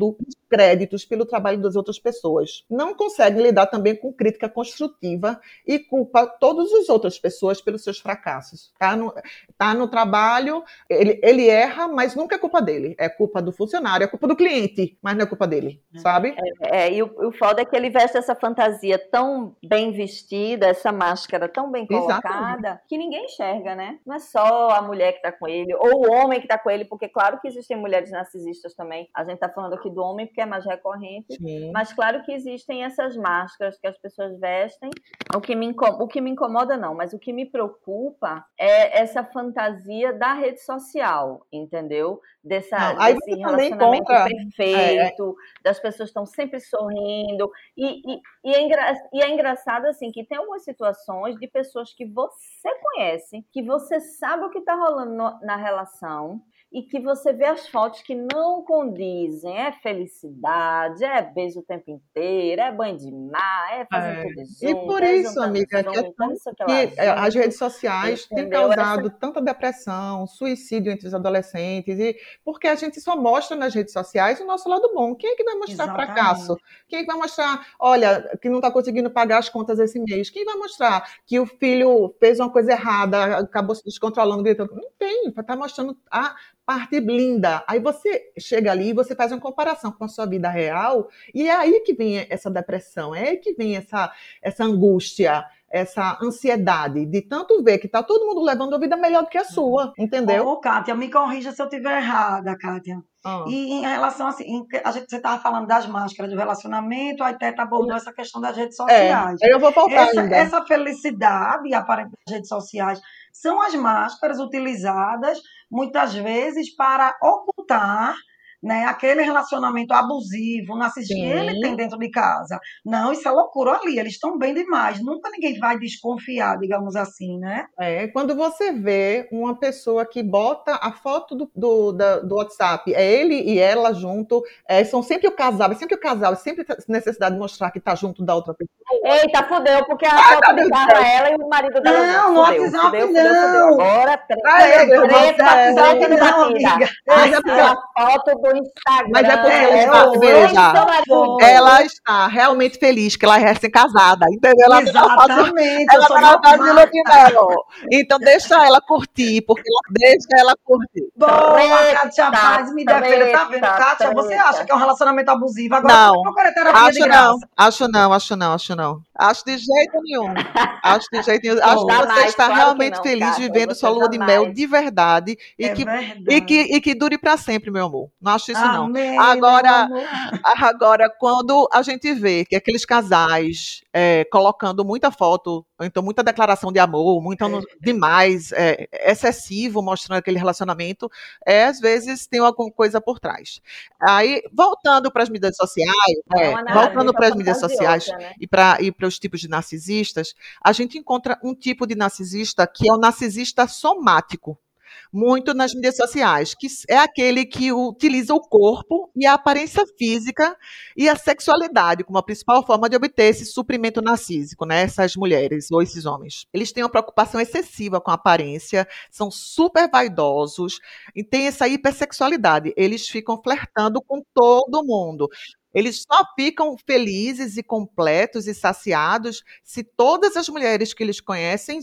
créditos pelo trabalho das outras pessoas. Não conseguem lidar também com crítica construtiva e culpa todas as outras pessoas pelos seus fracassos. Tá no, tá no trabalho, ele, ele erra, mas nunca é culpa dele. É culpa do funcionário, é culpa do cliente, mas não é culpa dele, é. sabe? É, é e o, o foda é que ele veste essa fantasia tão bem vestida, essa máscara tão bem colocada, Exatamente. que ninguém enxerga, né? Não é só a mulher que tá com ele, ou o homem que tá com ele, porque claro que existem mulheres narcisistas também. A gente tá falando aqui do homem porque é mais recorrente, Sim. mas claro que existem essas máscaras que as pessoas vestem. O que me incomoda, o que me incomoda não, mas o que me preocupa é essa fantasia da rede social, entendeu? Dessa, não, desse relacionamento perfeito, é. das pessoas estão sempre sorrindo. E, e, e, é engra, e é engraçado assim que tem algumas situações de pessoas que você conhece, que você sabe o que está rolando no, na relação, e que você vê as fotos que não condizem. É felicidade, é beijo o tempo inteiro, é banho de mar, é fazer é. tudo junto. E por é isso, amiga, que, é que, que as redes sociais têm causado Essa... tanta depressão, suicídio entre os adolescentes, e porque a gente só mostra nas redes sociais o nosso lado bom. Quem é que vai mostrar Exatamente. fracasso? Quem é que vai mostrar, olha, que não está conseguindo pagar as contas esse mês? Quem vai mostrar que o filho fez uma coisa errada, acabou se descontrolando, gritando? Não tem, está mostrando a parte linda. Aí você chega ali e você faz uma comparação com a sua vida real, e é aí que vem essa depressão, é aí que vem essa, essa angústia, essa ansiedade de tanto ver que tá todo mundo levando a vida melhor do que a sua, entendeu? Ô, Kátia, me corrija se eu estiver errada, Kátia. Ah. E em relação assim, em, a gente, você estava falando das máscaras do relacionamento, a Teta abordou essa questão das redes é, sociais. É, eu vou voltar essa, ainda. essa felicidade aparente das redes sociais são as máscaras utilizadas muitas vezes para ocultar né, aquele relacionamento abusivo, narcisista que ele tem dentro de casa. Não, isso é loucura ali, eles estão bem demais. Nunca ninguém vai desconfiar, digamos assim, né? É, quando você vê uma pessoa que bota a foto do, do, do WhatsApp, é ele e ela junto, é, são sempre o casal, é sempre o casal, é sempre necessidade de mostrar que está junto da outra pessoa. Eita, fudeu, porque a Ai, foto de carro é ela e o marido dela. Não, no WhatsApp fudeu, não. Fudeu, fudeu. Agora, treta, treta, treta, não, amiga. A foto do Instagram. Mas é porque ela está, veja, ela está realmente feliz que ela é recém-casada, entendeu? Ela Exatamente. Ela está na fase de lua de mel. Então deixa ela curtir, porque ela, deixa ela curtir. Boa, Kátia Paz, me defenda. Tá vendo, Kátia? Você acha que é um relacionamento abusivo? Agora não, acho não, acho não, acho não, acho não. Acho de jeito nenhum. *laughs* Acho de jeito nenhum. Acho que você está realmente feliz vivendo sua lua de mel de verdade e, é que, e que e que dure para sempre, meu amor. Não acho isso Amém, não. Agora, *laughs* agora quando a gente vê que aqueles casais é, colocando muita foto, então muita declaração de amor, muito é. demais, é, excessivo, mostrando aquele relacionamento, é, às vezes tem alguma coisa por trás. Aí, voltando para as mídias sociais, é, voltando para as mídias sociais outra, né? e para e os tipos de narcisistas, a gente encontra um tipo de narcisista que é o narcisista somático muito nas mídias sociais, que é aquele que utiliza o corpo e a aparência física e a sexualidade como a principal forma de obter esse suprimento narcísico, né? Essas mulheres ou esses homens. Eles têm uma preocupação excessiva com a aparência, são super vaidosos e têm essa hipersexualidade. Eles ficam flertando com todo mundo. Eles só ficam felizes e completos e saciados se todas as mulheres que eles conhecem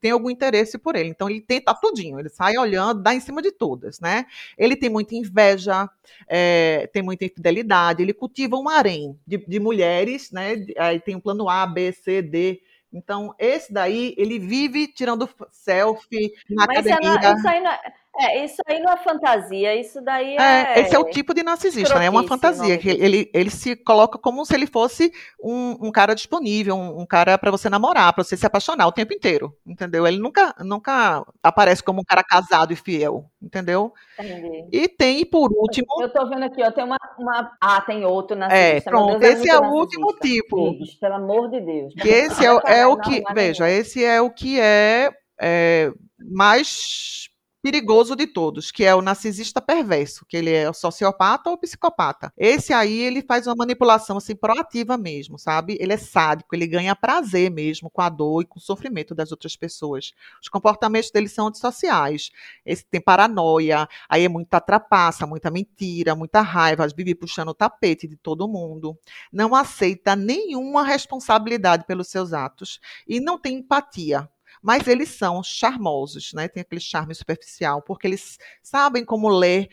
têm algum interesse por ele. Então ele tenta tudinho, ele sai olhando, dá em cima de todas, né? Ele tem muita inveja, é, tem muita infidelidade, ele cultiva um harém de, de mulheres, né? Aí tem o plano A, B, C, D. Então, esse daí, ele vive tirando selfie na Mas academia. Isso, isso aí não é é, isso aí não é fantasia, isso daí é. é esse é o tipo de narcisista, né? É uma fantasia. que ele, ele se coloca como se ele fosse um, um cara disponível, um, um cara para você namorar, para você se apaixonar o tempo inteiro, entendeu? Ele nunca, nunca aparece como um cara casado e fiel, entendeu? Entendi. E tem, por último. Eu tô vendo aqui, ó, tem uma. uma... Ah, tem outro narcisista. É, pronto, Deus, é esse é, é o último tipo. Pelo amor de Deus. Que esse é, é o que. Veja, esse é o que é, é mais perigoso de todos, que é o narcisista perverso, que ele é o sociopata ou psicopata. Esse aí, ele faz uma manipulação assim proativa mesmo, sabe? Ele é sádico, ele ganha prazer mesmo com a dor e com o sofrimento das outras pessoas. Os comportamentos dele são antissociais. Esse tem paranoia, aí é muita trapaça, muita mentira, muita raiva, vive puxando o tapete de todo mundo. Não aceita nenhuma responsabilidade pelos seus atos e não tem empatia mas eles são charmosos, né? Tem aquele charme superficial, porque eles sabem como ler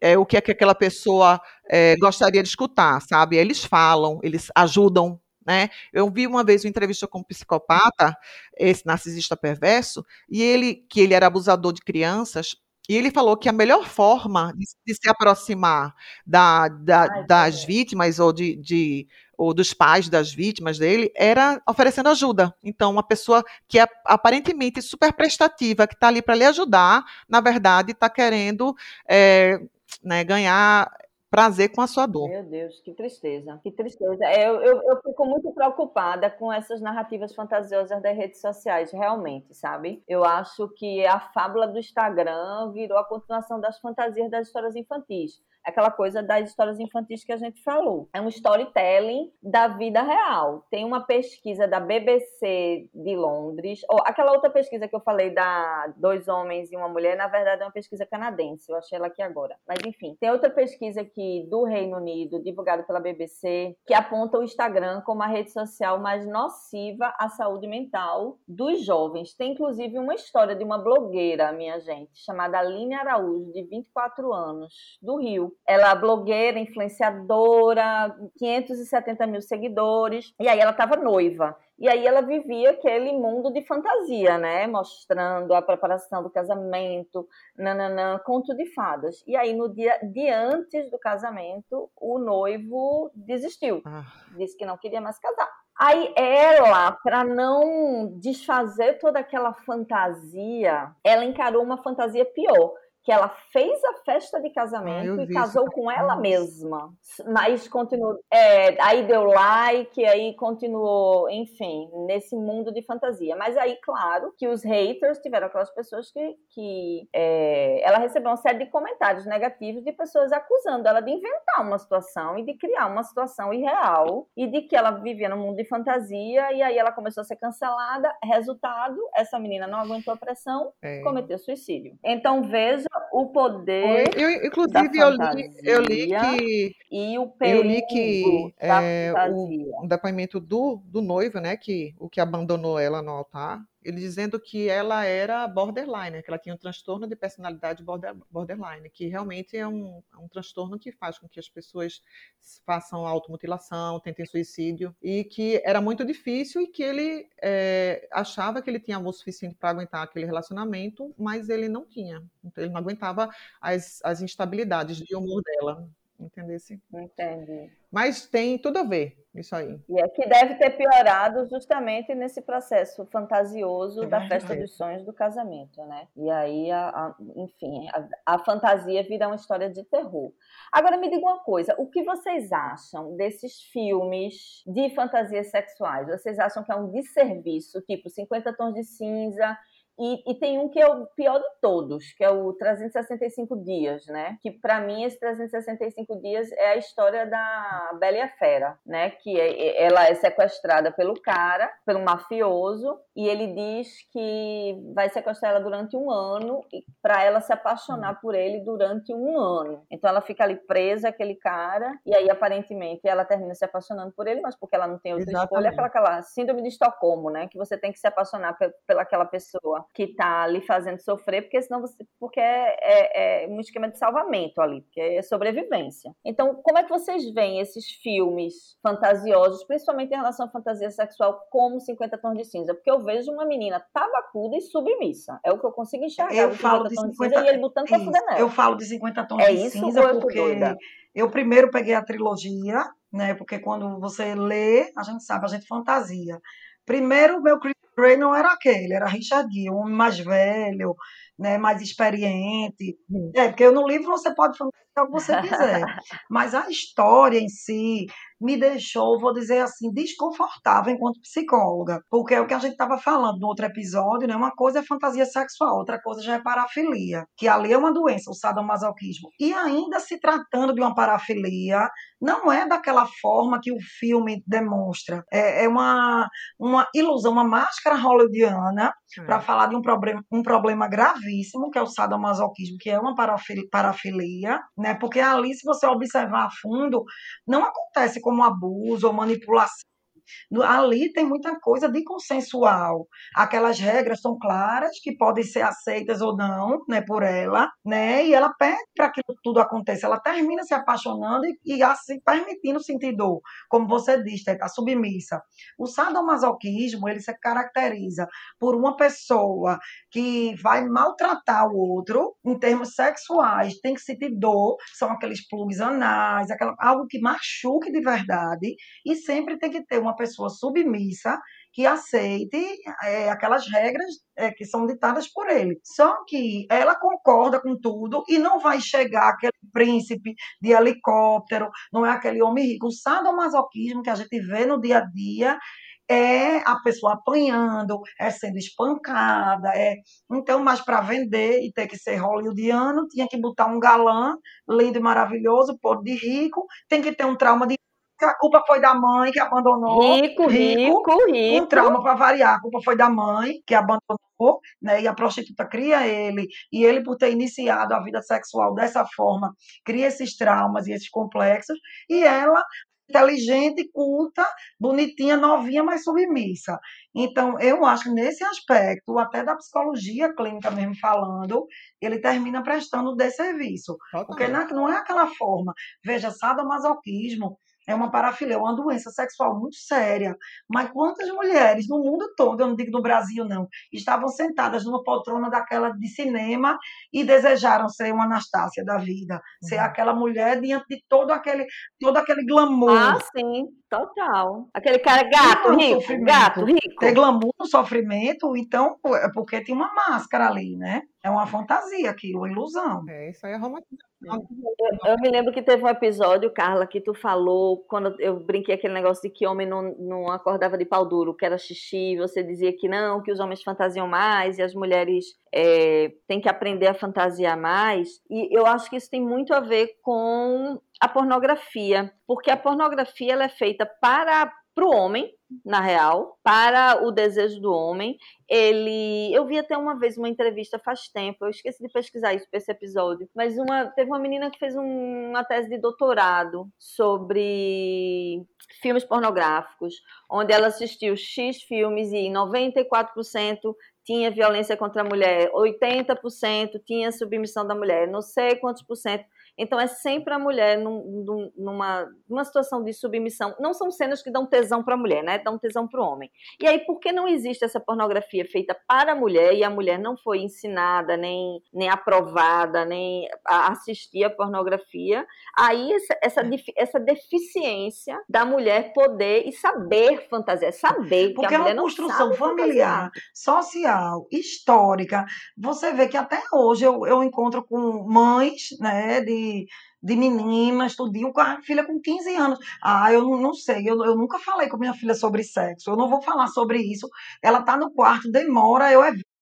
é, o que é que aquela pessoa é, gostaria de escutar, sabe? Eles falam, eles ajudam. Né? Eu vi uma vez uma entrevista com um psicopata, esse narcisista perverso, e ele, que ele era abusador de crianças, e ele falou que a melhor forma de, de se aproximar da, da, Ai, das vítimas ou de, de, ou dos pais das vítimas dele, era oferecendo ajuda. Então, uma pessoa que é aparentemente super prestativa, que está ali para lhe ajudar, na verdade está querendo é, né, ganhar prazer com a sua dor. Meu Deus, que tristeza, que tristeza. É, eu, eu, eu fico muito preocupada com essas narrativas fantasiosas das redes sociais, realmente, sabe? Eu acho que a fábula do Instagram virou a continuação das fantasias das histórias infantis aquela coisa das histórias infantis que a gente falou. É um storytelling da vida real. Tem uma pesquisa da BBC de Londres, ou aquela outra pesquisa que eu falei da dois homens e uma mulher, na verdade é uma pesquisa canadense, eu achei ela aqui agora. Mas enfim, tem outra pesquisa aqui do Reino Unido, divulgada pela BBC, que aponta o Instagram como a rede social mais nociva à saúde mental dos jovens. Tem inclusive uma história de uma blogueira, minha gente, chamada Aline Araújo, de 24 anos, do Rio, ela é blogueira, influenciadora, 570 mil seguidores. E aí ela estava noiva. E aí ela vivia aquele mundo de fantasia, né? Mostrando a preparação do casamento, nananã, conto de fadas. E aí no dia de antes do casamento, o noivo desistiu. Ah. Disse que não queria mais casar. Aí ela, para não desfazer toda aquela fantasia, ela encarou uma fantasia pior que ela fez a festa de casamento ah, e casou com ela mesma. Mas continuou. É, aí deu like, aí continuou, enfim, nesse mundo de fantasia. Mas aí, claro, que os haters tiveram aquelas pessoas que. que é, ela recebeu uma série de comentários negativos de pessoas acusando ela de inventar uma situação e de criar uma situação irreal e de que ela vivia no mundo de fantasia e aí ela começou a ser cancelada. Resultado: essa menina não aguentou a pressão, é. cometeu suicídio. Então veja o poder. Eu, inclusive, eu li, eu li que. E o perigo eu li que é, o, o depoimento do, do noivo, né? Que o que abandonou ela no altar, ele dizendo que ela era borderline, que ela tinha um transtorno de personalidade border, borderline, que realmente é um, é um transtorno que faz com que as pessoas façam automutilação, tentem suicídio, e que era muito difícil e que ele é, achava que ele tinha amor suficiente para aguentar aquele relacionamento, mas ele não tinha. Então, ele não aguentava as, as instabilidades de humor dela. Entendesse? Entendi. Mas tem tudo a ver isso aí. E é que deve ter piorado justamente nesse processo fantasioso é da festa dos sonhos do casamento, né? E aí, a, a, enfim, a, a, fantasia vira uma história de terror. Agora me diga uma coisa, o que vocês acham desses filmes de fantasias sexuais? Vocês acham que é um desserviço, tipo 50 tons de cinza e, e, tem um que é o pior de todos, que é o 365 Dias, né? Que para mim esse 365 Dias é a história da Bela e a Fera, né? Que é, ela é sequestrada pelo cara, pelo mafioso, e ele diz que vai sequestrar ela durante um ano para ela se apaixonar por ele durante um ano. Então ela fica ali presa aquele cara e aí aparentemente ela termina se apaixonando por ele, mas porque ela não tem outra Exatamente. escolha, aquela, aquela síndrome de Estocolmo, né? Que você tem que se apaixonar pelaquela pessoa que está lhe fazendo sofrer, porque senão você, porque é, é, é, um esquema de salvamento ali, porque é sobrevivência. Então, como é que vocês veem esses filmes fantasiosos, principalmente em relação à fantasia sexual, como 50 Tons de Cinza? Porque eu vejo uma menina tabacuda e submissa. É o que eu consigo enxergar. Eu falo de 50 de cinza, e ele botando pra fuder nela. Eu falo de 50 Tons é de isso, Cinza porque eu primeiro peguei a trilogia, né? Porque quando você lê, a gente sabe, a gente fantasia. Primeiro, meu Chris Gray não era aquele, era Richard Gere, um homem mais velho, né, mais experiente. É, porque no livro você pode fazer o que você quiser. *laughs* Mas a história em si, me deixou, vou dizer assim, desconfortável enquanto psicóloga. Porque é o que a gente estava falando no outro episódio, né? Uma coisa é fantasia sexual, outra coisa já é parafilia, que ali é uma doença, o sadomasoquismo. E ainda se tratando de uma parafilia, não é daquela forma que o filme demonstra. É, é uma, uma ilusão, uma máscara hollywoodiana é. para falar de um problema, um problema gravíssimo, que é o sadomasoquismo, que é uma parafilia, né? Porque ali, se você observar a fundo, não acontece como abuso ou manipulação ali tem muita coisa de consensual. Aquelas regras são claras, que podem ser aceitas ou não, né, por ela, né? E ela pede para que tudo aconteça. Ela termina se apaixonando e, e assim permitindo sentir dor, como você disse, está submissa. O sadomasoquismo, ele se caracteriza por uma pessoa que vai maltratar o outro em termos sexuais, tem que sentir dor, são aqueles plugs anais, aquela, algo que machuque de verdade, e sempre tem que ter uma pessoa submissa que aceite é, aquelas regras é, que são ditadas por ele. Só que ela concorda com tudo e não vai chegar aquele príncipe de helicóptero, não é aquele homem rico. O sadomasoquismo que a gente vê no dia a dia é a pessoa apanhando, é sendo espancada, é então, mas para vender e ter que ser hollywoodiano, tinha que botar um galã lindo e maravilhoso, pôr de rico, tem que ter um trauma de a culpa foi da mãe que abandonou. Rico, rico, rico. rico. Um trauma para variar. A culpa foi da mãe que abandonou, né? E a prostituta cria ele. E ele, por ter iniciado a vida sexual dessa forma, cria esses traumas e esses complexos. E ela inteligente, culta, bonitinha, novinha, mas submissa. Então, eu acho que nesse aspecto, até da psicologia clínica mesmo falando, ele termina prestando desserviço. Porque não é aquela forma. Veja, sadomasoquismo é uma parafilia, é uma doença sexual muito séria. Mas quantas mulheres no mundo todo, eu não digo no Brasil não, estavam sentadas numa poltrona daquela de cinema e desejaram ser uma Anastácia da vida, uhum. ser aquela mulher diante de todo aquele, todo aquele glamour. Ah, sim, total. Aquele cara gato, rico, gato, rico. Ter glamour no sofrimento, então, é porque tem uma máscara ali, né? É uma fantasia aquilo, uma ilusão. É, isso aí é romantização. Eu, eu, me lembro que teve um episódio, Carla, que tu falou, quando eu brinquei aquele negócio de que homem não, não acordava de pau duro, que era xixi, você dizia que não, que os homens fantasiam mais e as mulheres é, têm que aprender a fantasiar mais. E eu acho que isso tem muito a ver com a pornografia, porque a pornografia ela é feita para para o homem, na real, para o desejo do homem. Ele, eu vi até uma vez uma entrevista faz tempo, eu esqueci de pesquisar isso para esse episódio, mas uma teve uma menina que fez um, uma tese de doutorado sobre filmes pornográficos, onde ela assistiu X filmes e 94% tinha violência contra a mulher, 80% tinha submissão da mulher, não sei quantos por cento então é sempre a mulher num, numa, numa situação de submissão. Não são cenas que dão tesão para a mulher, né? Dão tesão para o homem. E aí, por que não existe essa pornografia feita para a mulher e a mulher não foi ensinada, nem, nem aprovada, nem a assistir a pornografia? Aí essa, essa, essa deficiência da mulher poder e saber fantasiar, saber Porque que a mulher é uma construção familiar, social, histórica. Você vê que até hoje eu, eu encontro com mães, né, de de, menina, estudinho com a filha com 15 anos. Ah, eu não, não sei, eu, eu nunca falei com minha filha sobre sexo, eu não vou falar sobre isso. Ela tá no quarto, demora, eu evito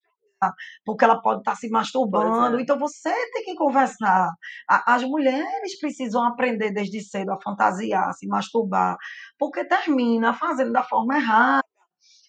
porque ela pode estar tá se masturbando. É. Então você tem que conversar. As mulheres precisam aprender desde cedo a fantasiar, a se masturbar, porque termina fazendo da forma errada.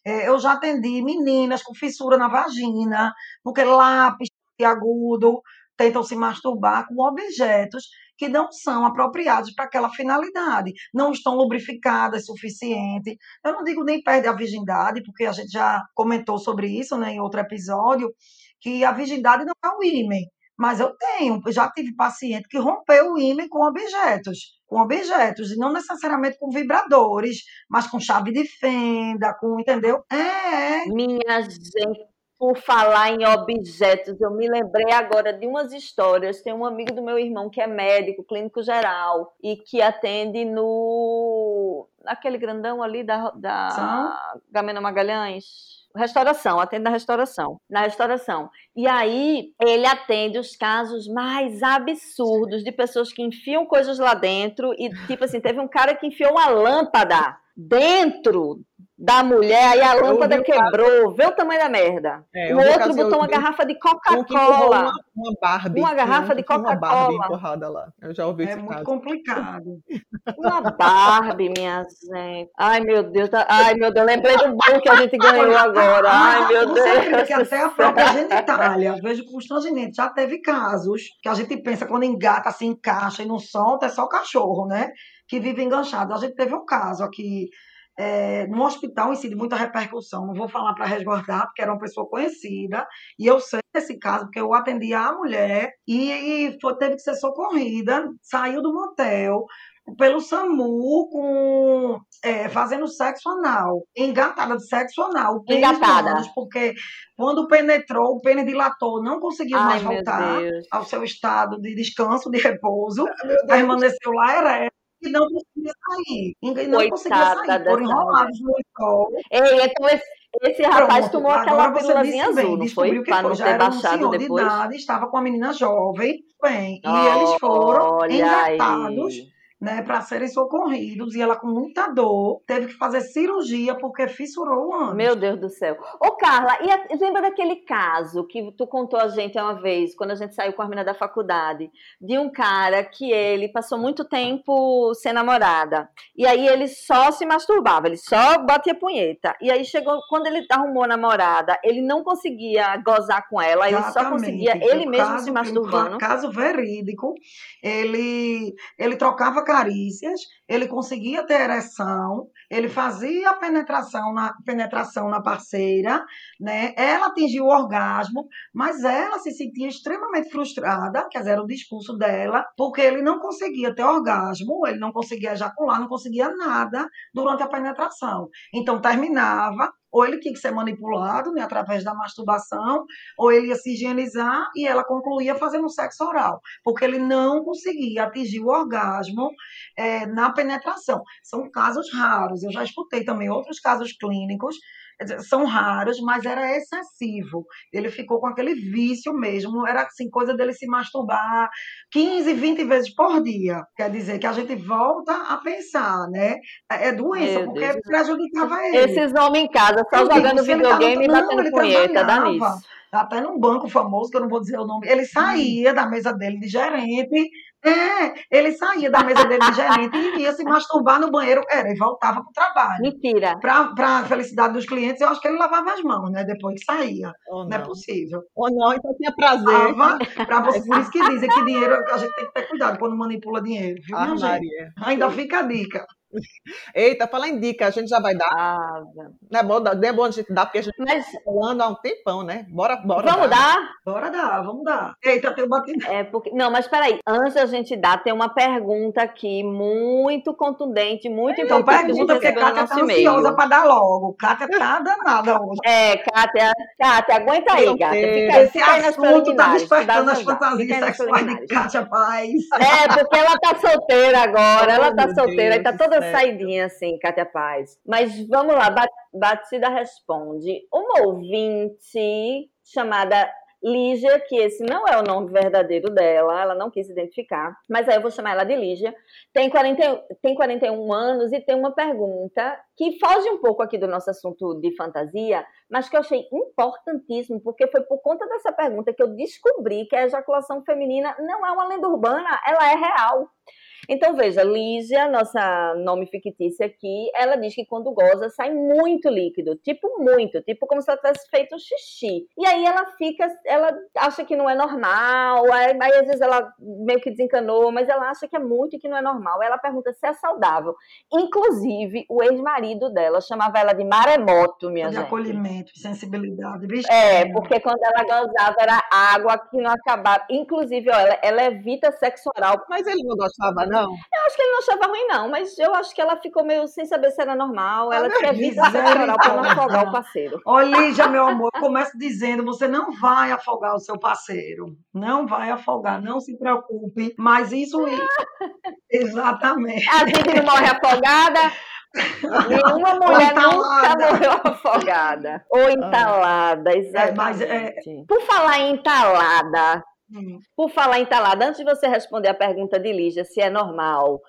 É, eu já atendi meninas com fissura na vagina, porque lápis agudo, tentam se masturbar com objetos que não são apropriados para aquela finalidade, não estão lubrificadas suficiente. Eu não digo nem perde a virgindade, porque a gente já comentou sobre isso né, em outro episódio, que a virgindade não é o ímen. Mas eu tenho, já tive paciente que rompeu o ímen com objetos, com objetos, e não necessariamente com vibradores, mas com chave de fenda, com, entendeu? É. Minha gente, por falar em objetos, eu me lembrei agora de umas histórias. Tem um amigo do meu irmão que é médico, clínico geral, e que atende no. naquele grandão ali da, da Gamena Magalhães. Restauração, atende na restauração. Na restauração. E aí, ele atende os casos mais absurdos de pessoas que enfiam coisas lá dentro. E, tipo assim, teve um cara que enfiou uma lâmpada dentro da mulher, aí a lâmpada quebrou. Vê o tamanho da merda. É, o outro botou uma garrafa de Coca-Cola. Uma, uma Barbie. Uma garrafa de Coca-Cola. Uma Barbie empurrada lá. Eu já ouvi é esse muito caso. complicado. Uma Barbie, minha gente. Ai, meu Deus. Ai, meu Deus. Lembrei do bolo que a gente ganhou agora. Ai, meu Deus. Que até a própria genitália, vejo constrangimento. Já teve casos que a gente pensa quando engata, se encaixa e não solta, é só o cachorro, né? Que vive enganchado. A gente teve um caso aqui é, no hospital em si de muita repercussão. Não vou falar para resguardar, porque era uma pessoa conhecida, e eu sei desse caso, porque eu atendia a mulher e, e foi, teve que ser socorrida, saiu do motel pelo SAMU com é, fazendo sexo anal, engatada de sexo anal, engatada, porque quando penetrou, o pênis dilatou, não conseguiu Ai, mais voltar ao seu estado de descanso, de repouso, permaneceu lá ereto e não conseguia sair. Ninguém não conseguia sair. Foram enrolados no sol. Ei, então esse, esse rapaz tomou aquela pílulazinha azul, não foi? Que para não ter baixado um depois. De idade, estava com a menina jovem, bem, e oh, eles foram engatados. Né, para serem socorridos, e ela com muita dor teve que fazer cirurgia porque fissurou o ânus. Meu Deus do céu. Ô Carla, e a, lembra daquele caso que tu contou a gente uma vez, quando a gente saiu com a menina da faculdade, de um cara que ele passou muito tempo sem namorada, e aí ele só se masturbava, ele só batia punheta, e aí chegou, quando ele arrumou a namorada, ele não conseguia gozar com ela, ele só conseguia ele mesmo caso, se masturbando. Caso verídico, ele, ele trocava carícias, ele conseguia ter ereção, ele fazia penetração na, penetração na parceira, né? Ela atingiu o orgasmo, mas ela se sentia extremamente frustrada, quer dizer, era o discurso dela, porque ele não conseguia ter orgasmo, ele não conseguia ejacular, não conseguia nada durante a penetração. Então terminava, ou ele tinha que ser manipulado né, através da masturbação, ou ele ia se higienizar e ela concluía fazendo sexo oral, porque ele não conseguia atingir o orgasmo é, na penetração. São casos raros. Eu já escutei também outros casos clínicos são raros, mas era excessivo. Ele ficou com aquele vício mesmo, era assim, coisa dele se masturbar 15, 20 vezes por dia. Quer dizer que a gente volta a pensar, né? É, é doença, Meu porque Deus. prejudicava ele. Esses homens em casa só jogando videogame e batendo punheta, dá nisso até num banco famoso, que eu não vou dizer o nome, ele saía da mesa dele de gerente é, ele saía da mesa dele de gerente e ia se masturbar no banheiro, era, e voltava para o trabalho. Mentira. Para a felicidade dos clientes, eu acho que ele lavava as mãos, né? Depois que saía. Não. não. é possível. Ou não, então tinha prazer. pra você, por isso que dizem que dinheiro, a gente tem que ter cuidado quando manipula dinheiro, viu, ah, Maria. Ainda fica a dica. Eita, falar em dica, a gente já vai dar. Ah, não é bom, não é bom a gente dar, porque a gente Mas... tá falando há um tempão, né? Bora, bora. Vamos dar? dar? Bora dar, vamos dar. Eita, tem um batido. É porque... Não, mas peraí, antes da gente dar, tem uma pergunta aqui muito contundente, muito então, importante. Então, pergunta, porque Kátia tá ansiosa para dar logo. Kátia tá danada hoje. É, Kátia, Kátia, aguenta aí, Kátia. Fica, Esse fica assunto tá despertando as fantasias sexuais de Kátia Paz. É, porque ela tá solteira agora, *laughs* oh, ela tá solteira e tá toda saidinha assim, Cátia Paz. Mas vamos lá, Batida responde. Uma ouvinte chamada Lígia, que esse não é o nome verdadeiro dela, ela não quis identificar, mas aí eu vou chamar ela de Lígia, tem, 40, tem 41 anos e tem uma pergunta que foge um pouco aqui do nosso assunto de fantasia, mas que eu achei importantíssimo, porque foi por conta dessa pergunta que eu descobri que a ejaculação feminina não é uma lenda urbana, ela é real. Então, veja, Lígia, nossa nome fictícia aqui, ela diz que quando goza sai muito líquido, tipo muito, tipo como se ela tivesse feito xixi. E aí ela fica, ela acha que não é normal, aí, aí às vezes ela meio que desencanou, mas ela acha que é muito e que não é normal. Aí ela pergunta se é saudável. Inclusive, o ex-marido dela chamava ela de maremoto, minha de gente. De acolhimento, sensibilidade. Bicho. É, porque quando ela gozava era água que não acabava. Inclusive, ó, ela, ela evita sexo oral. Mas ele não gostava, não? Eu acho que ele não achava ruim, não, mas eu acho que ela ficou meio sem saber se era normal. Ela tinha oral para não afogar o parceiro. Olha, Lígia, meu amor, começo dizendo: você não vai afogar o seu parceiro. Não vai afogar, não se preocupe. Mas isso. *laughs* Exatamente. A gente não morre afogada. Nenhuma *laughs* mulher nunca morreu afogada. Ou entalada, exatamente. É, mas, é... Por falar em entalada, Hum. Por falar em talada, antes de você responder a pergunta de Lígia, se é normal,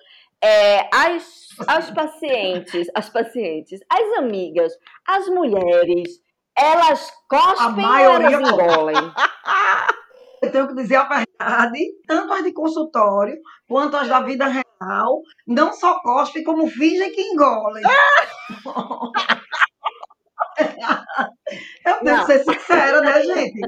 é, as, as pacientes, as pacientes, as amigas, as mulheres, elas cospem ou elas engolem? *laughs* Eu tenho que dizer a verdade, tanto as de consultório quanto as da vida real, não só cospem, como fingem que engolem. *laughs* Eu tenho que ser sincera, né, gente?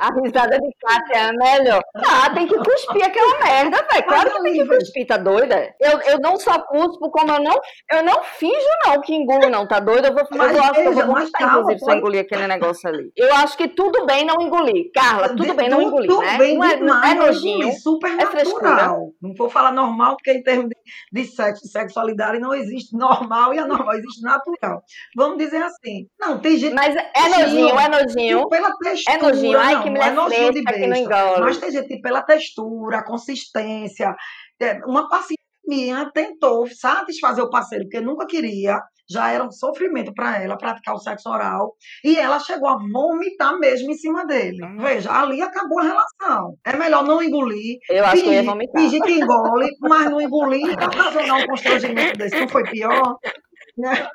A risada de Kátia é a melhor. Ah, tem que cuspir aquela merda, velho. Claro que tem que cuspir, tá doida? Eu, eu não só cuspo, como eu não, eu não finjo, não, que engulo, não, tá doida? Eu vou, mas, eu acho que eu vou vomitar, inclusive, se eu engolir aquele negócio ali. *laughs* Eu acho que tudo bem não engolir. Carla, tudo bem não engolir, tudo né? Bem não é, demais, é nojinho, super é natural. Não vou falar normal, porque em termos de, de sexo sexualidade não existe normal e anormal, existe natural. Vamos dizer assim. Não, tem gente. Mas é nojinho, é nojinho. Pela textura. É nojinho. Ai, que mulher é nojinho de besta. Mas tem gente pela textura, consistência. É, uma paciente minha tentou satisfazer o parceiro, porque nunca queria, já era um sofrimento para ela praticar o sexo oral, e ela chegou a vomitar mesmo em cima dele. Hum. Veja, ali acabou a relação. É melhor não engolir, Eu acho que eu ia fingir, vomitar. fingir que engole, *laughs* mas não engolir ocasionar um constrangimento desse. Não foi pior? *laughs* Né?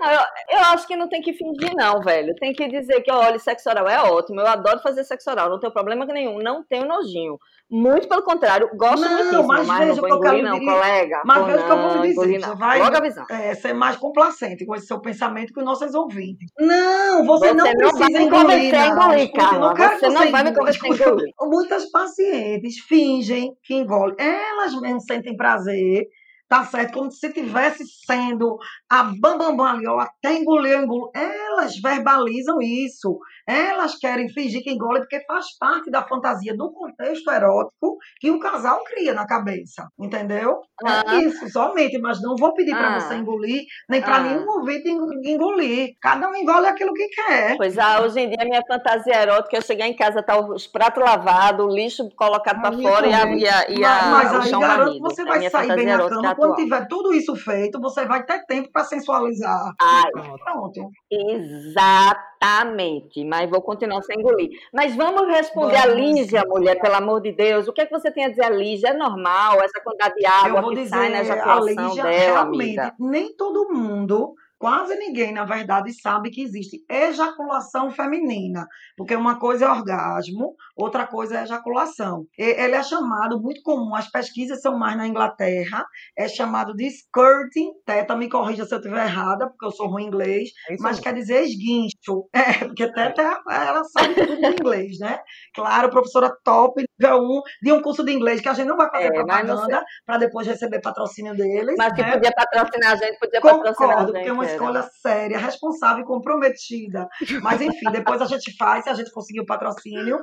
Não, eu, eu acho que não tem que fingir, não, velho. Tem que dizer que, olha, sexo oral é ótimo. Eu adoro fazer sexo oral, não tenho problema nenhum. Não tenho nojinho. Muito pelo contrário, gosto Não, muitíssimo, mas mas, veja não vou o que eu quero engolir, não, dizer. colega. Mas veja o que eu vou lhe dizer. Você vai Logo avisando. é, ser mais complacente com esse seu pensamento que os nossos ouvintes. Não, você, Você não não precisa vai me engolir, não. engolir, Carla. não quero Você que não vai me convencer a engolir. Muitas pacientes fingem que engolem. Elas mesmo sentem prazer, tá certo? Como se tivesse sendo a bambambam bam, bam, ali, ó, até engolir, engulo. Elas verbalizam isso. Elas querem fingir que engolem porque faz parte da fantasia do contexto erótico que o casal cria na cabeça. Entendeu? Ah. É isso, somente. Mas não vou pedir para Ah. você engolir, nem para Ah. nenhum eng- engolir. Cada um engole aquilo que quer. Pois ah, hoje em dia a minha fantasia erótica é chegar em casa, tá os pratos lavados, o lixo colocado para fora e a, também. e a, e Mas, a- mas o aí garanto você É vai sair bem na cama. Quando atual. tiver tudo isso feito, você vai ter tempo para sensualizar. Ai, Pronto. Exatamente, mas vou continuar sem engolir. Mas vamos responder a Vamos. Lígia, mulher, pelo amor de Deus. O que é que você tem a dizer a Lígia? É normal essa quantidade de água Eu vou que dizer, sai na a ejaculação Lígia, dela, realmente, amiga? nem todo mundo, quase ninguém, na verdade, sabe que existe ejaculação feminina. Porque uma coisa é orgasmo, outra coisa é ejaculação. E- Ele é chamado, muito comum, as pesquisas são mais na Inglaterra, é chamado de skirting. Teta, me corrija se eu estiver errada, porque eu sou ruim em inglês. É mas quer dizer esguincho. *laughs* É, porque Teta, ela sabe tudo de inglês, né? Claro, professora top, nível 1, de um curso de inglês, que a gente não vai fazer É, propaganda para depois receber patrocínio deles. Mas que né? podia patrocinar a gente, podia patrocinar a Concordo, gente. porque é uma era. escolha séria, responsável e comprometida. Mas, enfim, depois a gente faz, se a gente conseguir o patrocínio.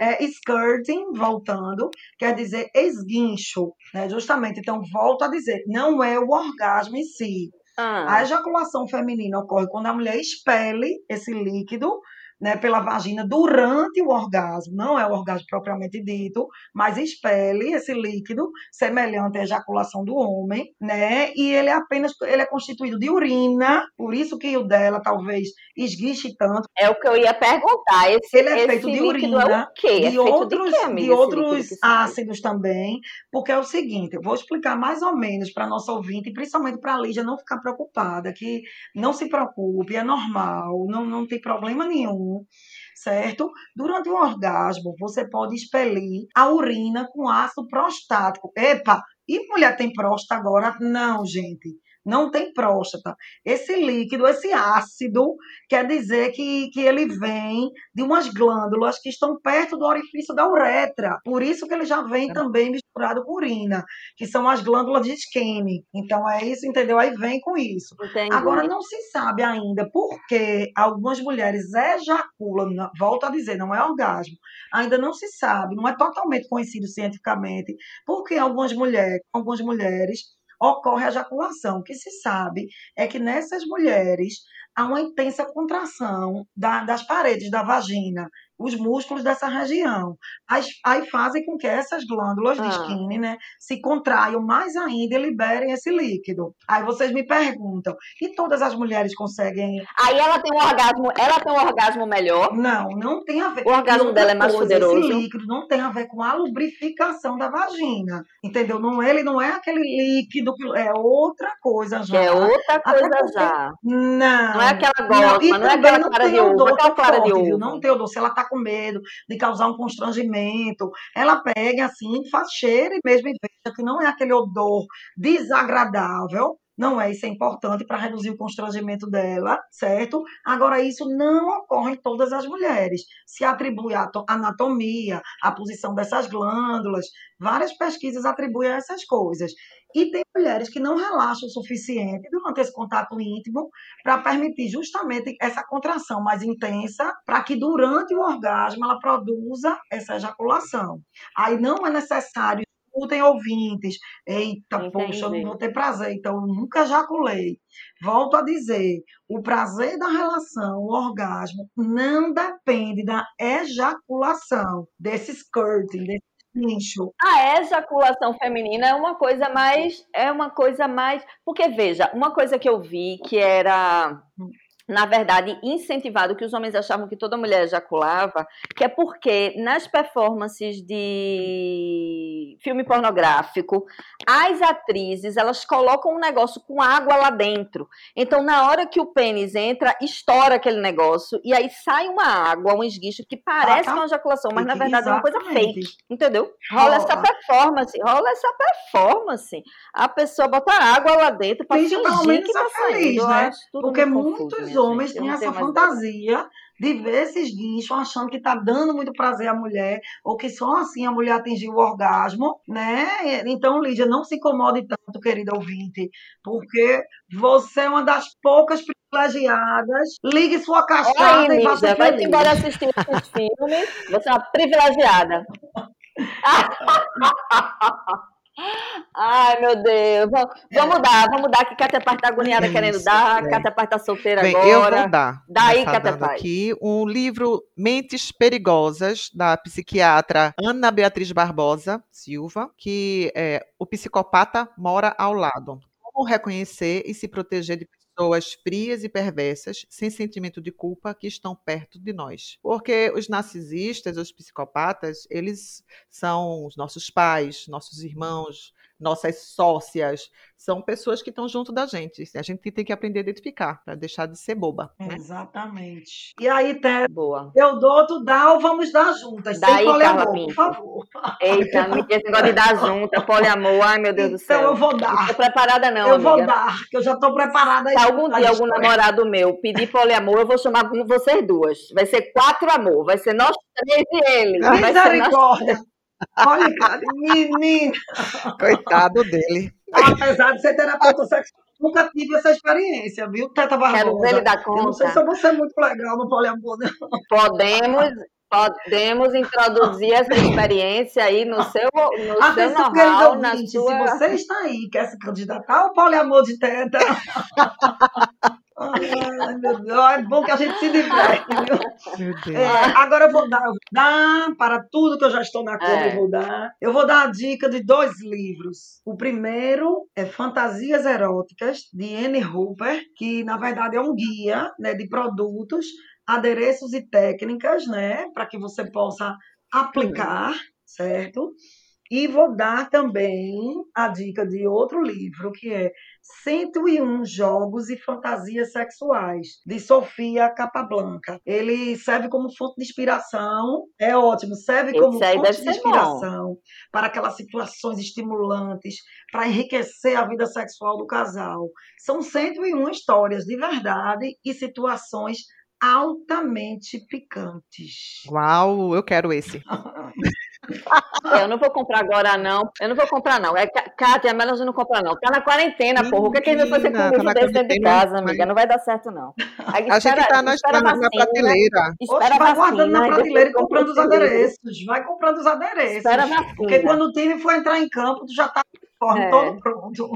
É, skirting, voltando, quer dizer esguincho, né? Justamente. Então, volto a dizer, não é o orgasmo em si. Ah, A ejaculação feminina ocorre quando a mulher expele esse líquido né, pela vagina durante o orgasmo, não é o orgasmo propriamente dito, mas expele esse líquido semelhante à ejaculação do homem, né? E ele é apenas ele é constituído de urina, por isso que o dela talvez esguiche tanto. é o que eu ia perguntar. Esse, Ele é feito de é urina, o quê? É de feito outros, de quê, de outros ácidos também, porque é o seguinte, eu vou explicar mais ou menos para nossa ouvinte, e principalmente para a Lígia não ficar preocupada, que não se preocupe, é normal, não, não tem problema nenhum, certo? Durante o orgasmo, você pode expelir a urina com ácido prostático. Epa, e mulher tem próstata agora? Não, gente. Não tem próstata. Esse líquido, esse ácido, quer dizer que, que ele vem de umas glândulas que estão perto do orifício da uretra. Por isso que ele já vem também misturado com urina, que são as glândulas de Skene. Então é isso, entendeu? Aí vem com isso. Entendi. Agora, não se sabe ainda por que algumas mulheres ejaculam, volto a dizer, não é orgasmo, ainda não se sabe, não é totalmente conhecido cientificamente, por que algumas mulheres, algumas mulheres ocorre a ejaculação. O que se sabe é que nessas mulheres há uma intensa contração da- das paredes da vagina, os músculos dessa região. As- aí fazem com que essas glândulas de Ah. skin, né, se contraiam mais ainda e liberem esse líquido. Aí vocês me perguntam, e todas as mulheres conseguem? Aí ela tem um orgasmo, ela tem um orgasmo melhor. Não, não tem a ver. O orgasmo dela é mais coisa, poderoso. Esse líquido não tem a ver com a lubrificação da vagina, entendeu? Não, ele não é aquele líquido que é outra coisa já. é outra coisa porque- já. Não. Não é aquela Não, gosma, e não, é também aquela não clara tem de ovo, odor aquela tão clara de ovo. Não tem odor. Se ela tá com medo de causar um constrangimento, ela pega assim, faz cheiro e mesmo veja que não é aquele odor desagradável. Não é, isso é importante para reduzir o constrangimento dela, certo? Agora, isso não ocorre em todas as mulheres. Se atribui a to- anatomia, a posição dessas glândulas, várias pesquisas atribuem essas coisas. E tem mulheres que não relaxam o suficiente durante esse contato íntimo para permitir justamente essa contração mais intensa, para que durante o orgasmo ela produza essa ejaculação. Aí não é necessário, escutem ouvintes, eita, poxa, eu não Entendi. vou ter prazer, então eu nunca ejaculei. Volto a dizer, o prazer da relação, o orgasmo, não depende da ejaculação, desse skirting, desse A ejaculação feminina é uma coisa mais. É uma coisa mais. Porque, veja, uma coisa que eu vi que era na verdade, incentivado, que os homens achavam que toda mulher ejaculava, que é porque nas performances de filme pornográfico, as atrizes, elas colocam um negócio com água lá dentro. Então, na hora que o pênis entra, estoura aquele negócio, e aí sai uma água, um esguicho, que parece ah, tá. uma ejaculação, mas na verdade Exatamente. é uma coisa fake, entendeu? Rola essa performance, rola essa performance. A pessoa bota água lá dentro para fingir que tá feliz, saindo. Né? Porque muitos homens têm essa fantasia de ver esses guinchos achando que tá dando muito prazer à mulher, ou que só assim a mulher atingiu o orgasmo, né? Então, Lídia, não se incomode tanto, querida ouvinte, porque você é uma das poucas privilegiadas. Ligue sua Oi, e vá ser Vai embora assistir esses filmes. Você é uma privilegiada. *laughs* Ai, meu Deus. Vamos, dar, vamos dar que Cátia Paz tá agoniada querendo dar. É. Cátia Paz tá solteira Bem, agora. Eu vou dar. Daí, Cátia Paz. aqui um livro Mentes Perigosas, da psiquiatra Ana Beatriz Barbosa Silva, que é O Psicopata Mora ao Lado. Como reconhecer e se proteger de pessoas frias e perversas, sem sentimento de culpa, que estão perto de nós. Porque os narcisistas, os psicopatas, eles são os nossos pais, nossos irmãos, nossas sócias, são pessoas que estão junto da gente. A gente tem que aprender a identificar, para deixar de ser boba. Né? Exatamente. E aí, Té, Boa. eu dou, tu dá ou vamos dar juntas? Daí, Carla por favor. Eita, me esse negócio de dar *laughs* junta, poliamor, ai meu Deus então, do céu. Então eu vou dar. Não tô preparada não, Eu amiga. vou dar, que eu já tô preparada. Se algum dia algum namorado meu pedir poliamor, eu vou chamar vocês duas. Vai ser quatro amor, vai ser nós três e ele. Misericórdia. Olha, cara, menina. Coitado dele. Apesar de ser terapeuta sexual, nunca tive essa experiência, viu, Teta Barbosa? Quero ver ele dar conta. Eu não sei se eu vou ser muito legal no poliamor, não. Podemos, podemos introduzir essa experiência aí no seu, no Atenção, seu know na sua... Se você está aí quer se candidatar ao poliamor de teta... *laughs* Ai, meu Deus, é bom que a gente se diverte, viu? É, agora eu vou dar, eu vou dar para tudo que eu já estou na cor, é. eu vou dar. Eu vou dar a dica de dois livros. O primeiro é Fantasias Eróticas, de Anne Hooper, que na verdade é um guia né, de produtos, adereços e técnicas, né? Para que você possa aplicar, certo? E vou dar também a dica de outro livro, que é 101 Jogos e Fantasias Sexuais, de Sofia Capablanca. Ele serve como fonte de inspiração, é ótimo, serve Esse como fonte de inspiração bom. para aquelas situações estimulantes, para enriquecer a vida sexual do casal. São 101 histórias de verdade e situações altamente picantes. Uau, eu quero esse. *laughs* eu não vou comprar agora, não. Eu não vou comprar, não. É, Kátia, a Melas não compra, não. Tá na quarentena, Menina, porra. O que, é que a gente vai fazer com tá isso desse dentro de casa, amiga? Não vai dar certo, não. Aí, a gente tá na, na, na prateleira. Espera vai guardando na prateleira e comprando os adereços. Vai comprando os adereços. Espera Porque quando o time for entrar em campo, tu já tá é. todo pronto.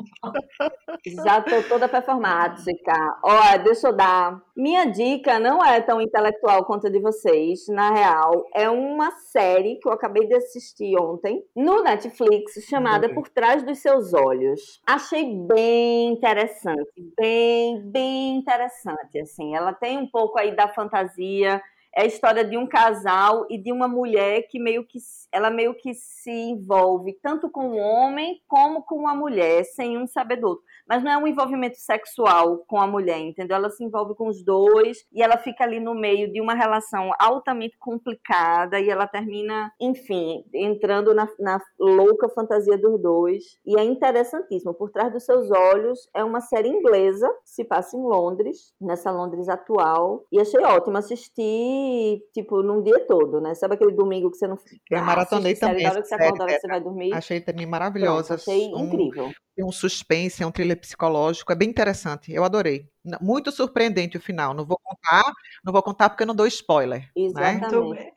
Já tô toda performática. Olha, deixa eu dar. Minha dica não é tão intelectual quanto a de vocês. Na real, é uma série que eu acabei de assistir ontem no Netflix chamada Por Trás dos Seus Olhos. Achei bem interessante, bem, bem interessante. Assim, ela tem um pouco aí da fantasia é a história de um casal e de uma mulher que meio que ela meio que se envolve tanto com o homem como com a mulher, sem um saber do outro. Mas não é um envolvimento sexual com a mulher, entendeu? Ela se envolve com os dois e ela fica ali no meio de uma relação altamente complicada e ela termina, enfim, entrando na, na louca fantasia dos dois. E é interessantíssimo. Por trás dos seus olhos é uma série inglesa, se passa em Londres, nessa Londres atual. E achei ótimo assistir tipo, num dia todo, né? Sabe aquele domingo que você não Eu maratonei também. Na hora que você acordar, você vai dormir. Achei também maravilhosa. Pronto, achei um, incrível. Tem um suspense, é um thriller psicológico, é bem interessante. Eu adorei. Muito surpreendente o final. Não vou contar, não vou contar porque eu não dou spoiler. Né? Exatamente.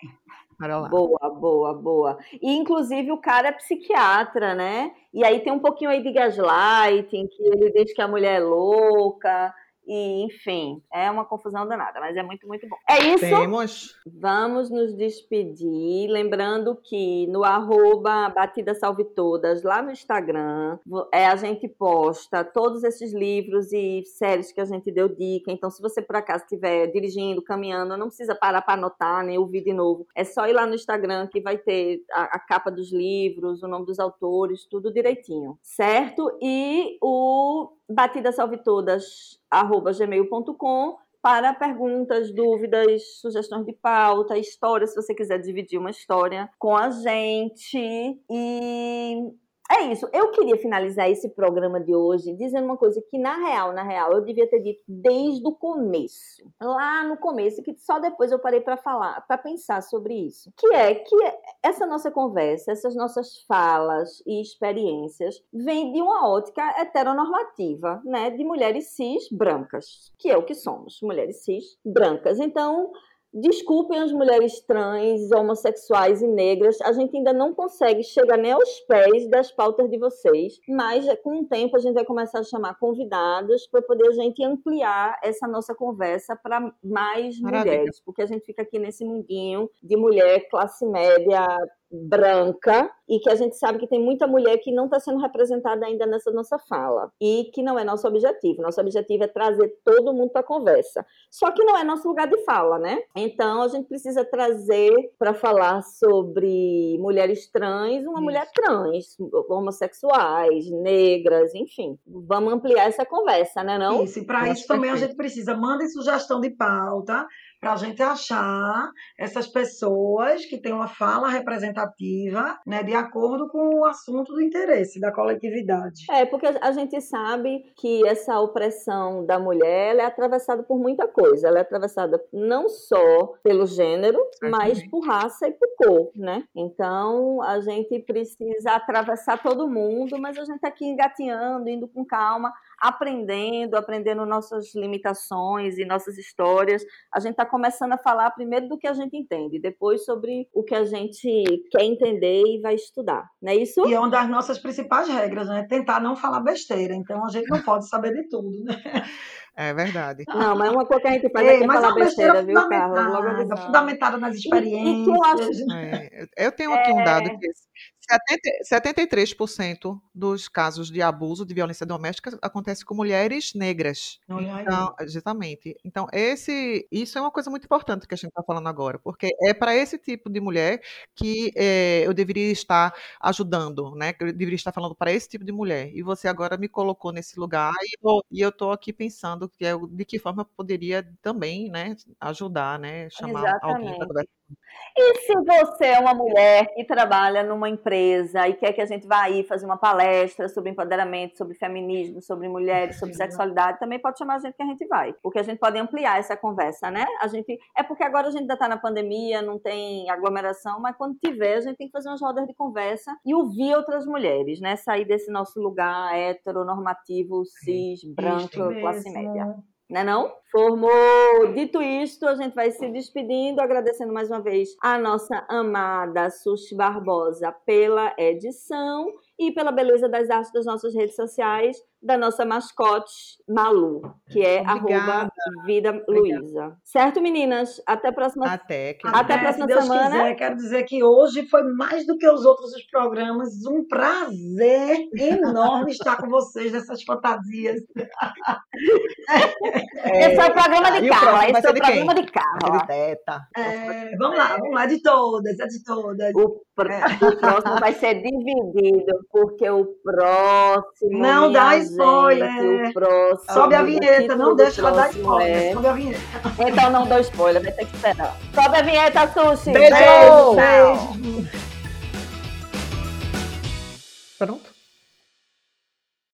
Né? Boa, boa, boa. E inclusive o cara é psiquiatra, né? E aí tem um pouquinho aí de gaslighting, que ele diz que a mulher é louca. E enfim, é uma confusão danada, mas é muito, muito bom. É isso. Temos. Vamos nos despedir, lembrando que no arroba Batida Salve Todas, lá no Instagram, é, a gente posta todos esses livros e séries que a gente deu dica. Então, se você por acaso estiver dirigindo, caminhando, não precisa parar para anotar nem ouvir de novo. É só ir lá no Instagram que vai ter a, a capa dos livros, o nome dos autores, tudo direitinho, certo? E o Batida Salve Todas, arroba gmail.com para perguntas, dúvidas, sugestões de pauta, história, se você quiser dividir uma história com a gente. E é isso. Eu queria finalizar esse programa de hoje dizendo uma coisa que, na real, na real, eu devia ter dito desde o começo. Lá no começo, que só depois eu parei para falar, para pensar sobre isso. Que é que essa nossa conversa, essas nossas falas e experiências vêm de uma ótica heteronormativa, né? De mulheres cis brancas, que é o que somos, mulheres cis brancas. Então, Desculpem as mulheres trans, homossexuais e negras, a gente ainda não consegue chegar nem aos pés das pautas de vocês, mas com o tempo a gente vai começar a chamar convidados para poder a gente ampliar essa nossa conversa para mais Maravilha. mulheres, porque a gente fica aqui nesse mundinho de mulher classe média branca e que a gente sabe que tem muita mulher que não está sendo representada ainda nessa nossa fala e que não é nosso objetivo. Nosso objetivo é trazer todo mundo para a conversa. Só que não é nosso lugar de fala, né? Então a gente precisa trazer para falar sobre mulheres trans, uma isso. mulher trans, homossexuais, negras, enfim. Vamos ampliar essa conversa, né? Não? Isso. E para isso também a gente precisa mandem sugestão de pauta para a gente achar essas pessoas que têm uma fala representativa, né, de acordo com o assunto do interesse da coletividade. É, porque a gente sabe que essa opressão da mulher é atravessada por muita coisa. Ela é atravessada não só pelo gênero, mas por raça e por cor, né? Então, a gente precisa atravessar todo mundo, mas a gente está aqui engatinhando, indo com calma, aprendendo, aprendendo nossas limitações e nossas histórias. A gente está começando a falar primeiro do que a gente entende, depois sobre o que a gente quer entender e vai estudar, não é isso? E é uma das nossas principais regras, né? Tentar não falar besteira. Então a gente não pode saber de tudo, né? É verdade. Não, mas uma coisa que a gente faz é, é falar besteira, viu, Carla? Logo fundamentada nas experiências. E, e, é, eu tenho aqui um dado que 73% dos casos de abuso, de violência doméstica, acontece com mulheres negras. Então, exatamente. Então, esse, isso é uma coisa muito importante que a gente está falando agora, porque é para esse tipo de mulher que é, eu deveria estar ajudando, né? Que eu deveria estar falando para esse tipo de mulher. E você agora me colocou nesse lugar e eu estou aqui pensando que é, de que forma poderia também, né, ajudar, né, chamar Exatamente. alguém para conversar e se você é uma mulher que trabalha numa empresa e quer que a gente vá aí fazer uma palestra sobre empoderamento, sobre feminismo, sobre mulheres, sobre sexualidade, também pode chamar a gente que a gente vai. Porque a gente pode ampliar essa conversa, né? A gente é porque agora a gente ainda está na pandemia, não tem aglomeração, mas quando tiver, a gente tem que fazer umas rodas de conversa e ouvir outras mulheres, né? Sair desse nosso lugar heteronormativo, cis, branco, classe média né não? Formou. Dito isto, a gente vai se despedindo, agradecendo mais uma vez a nossa amada Sushi Barbosa pela edição e pela beleza das artes das nossas redes sociais, da nossa mascote Malu, que é arroba Vida Luiza. Certo, meninas? Até a próxima Até, que... Até a próxima se Deus semana. Quiser, quero dizer que hoje foi mais do que os outros os programas. Um prazer enorme *laughs* estar com vocês nessas fantasias. É, *laughs* esse é o programa de carro. Esse é o programa de carro. É, vamos lá, vamos lá, de todas, é de todas. O, é. o próximo vai ser dividido, porque o próximo. Não dá o próximo. Sobe a vinheta, não deixa ela dar spoiler. É... Sobe a vinheta. Então não dou spoiler, vai ter que esperar. Sobe a vinheta, Sushi. Beijo. Beijo. Pronto.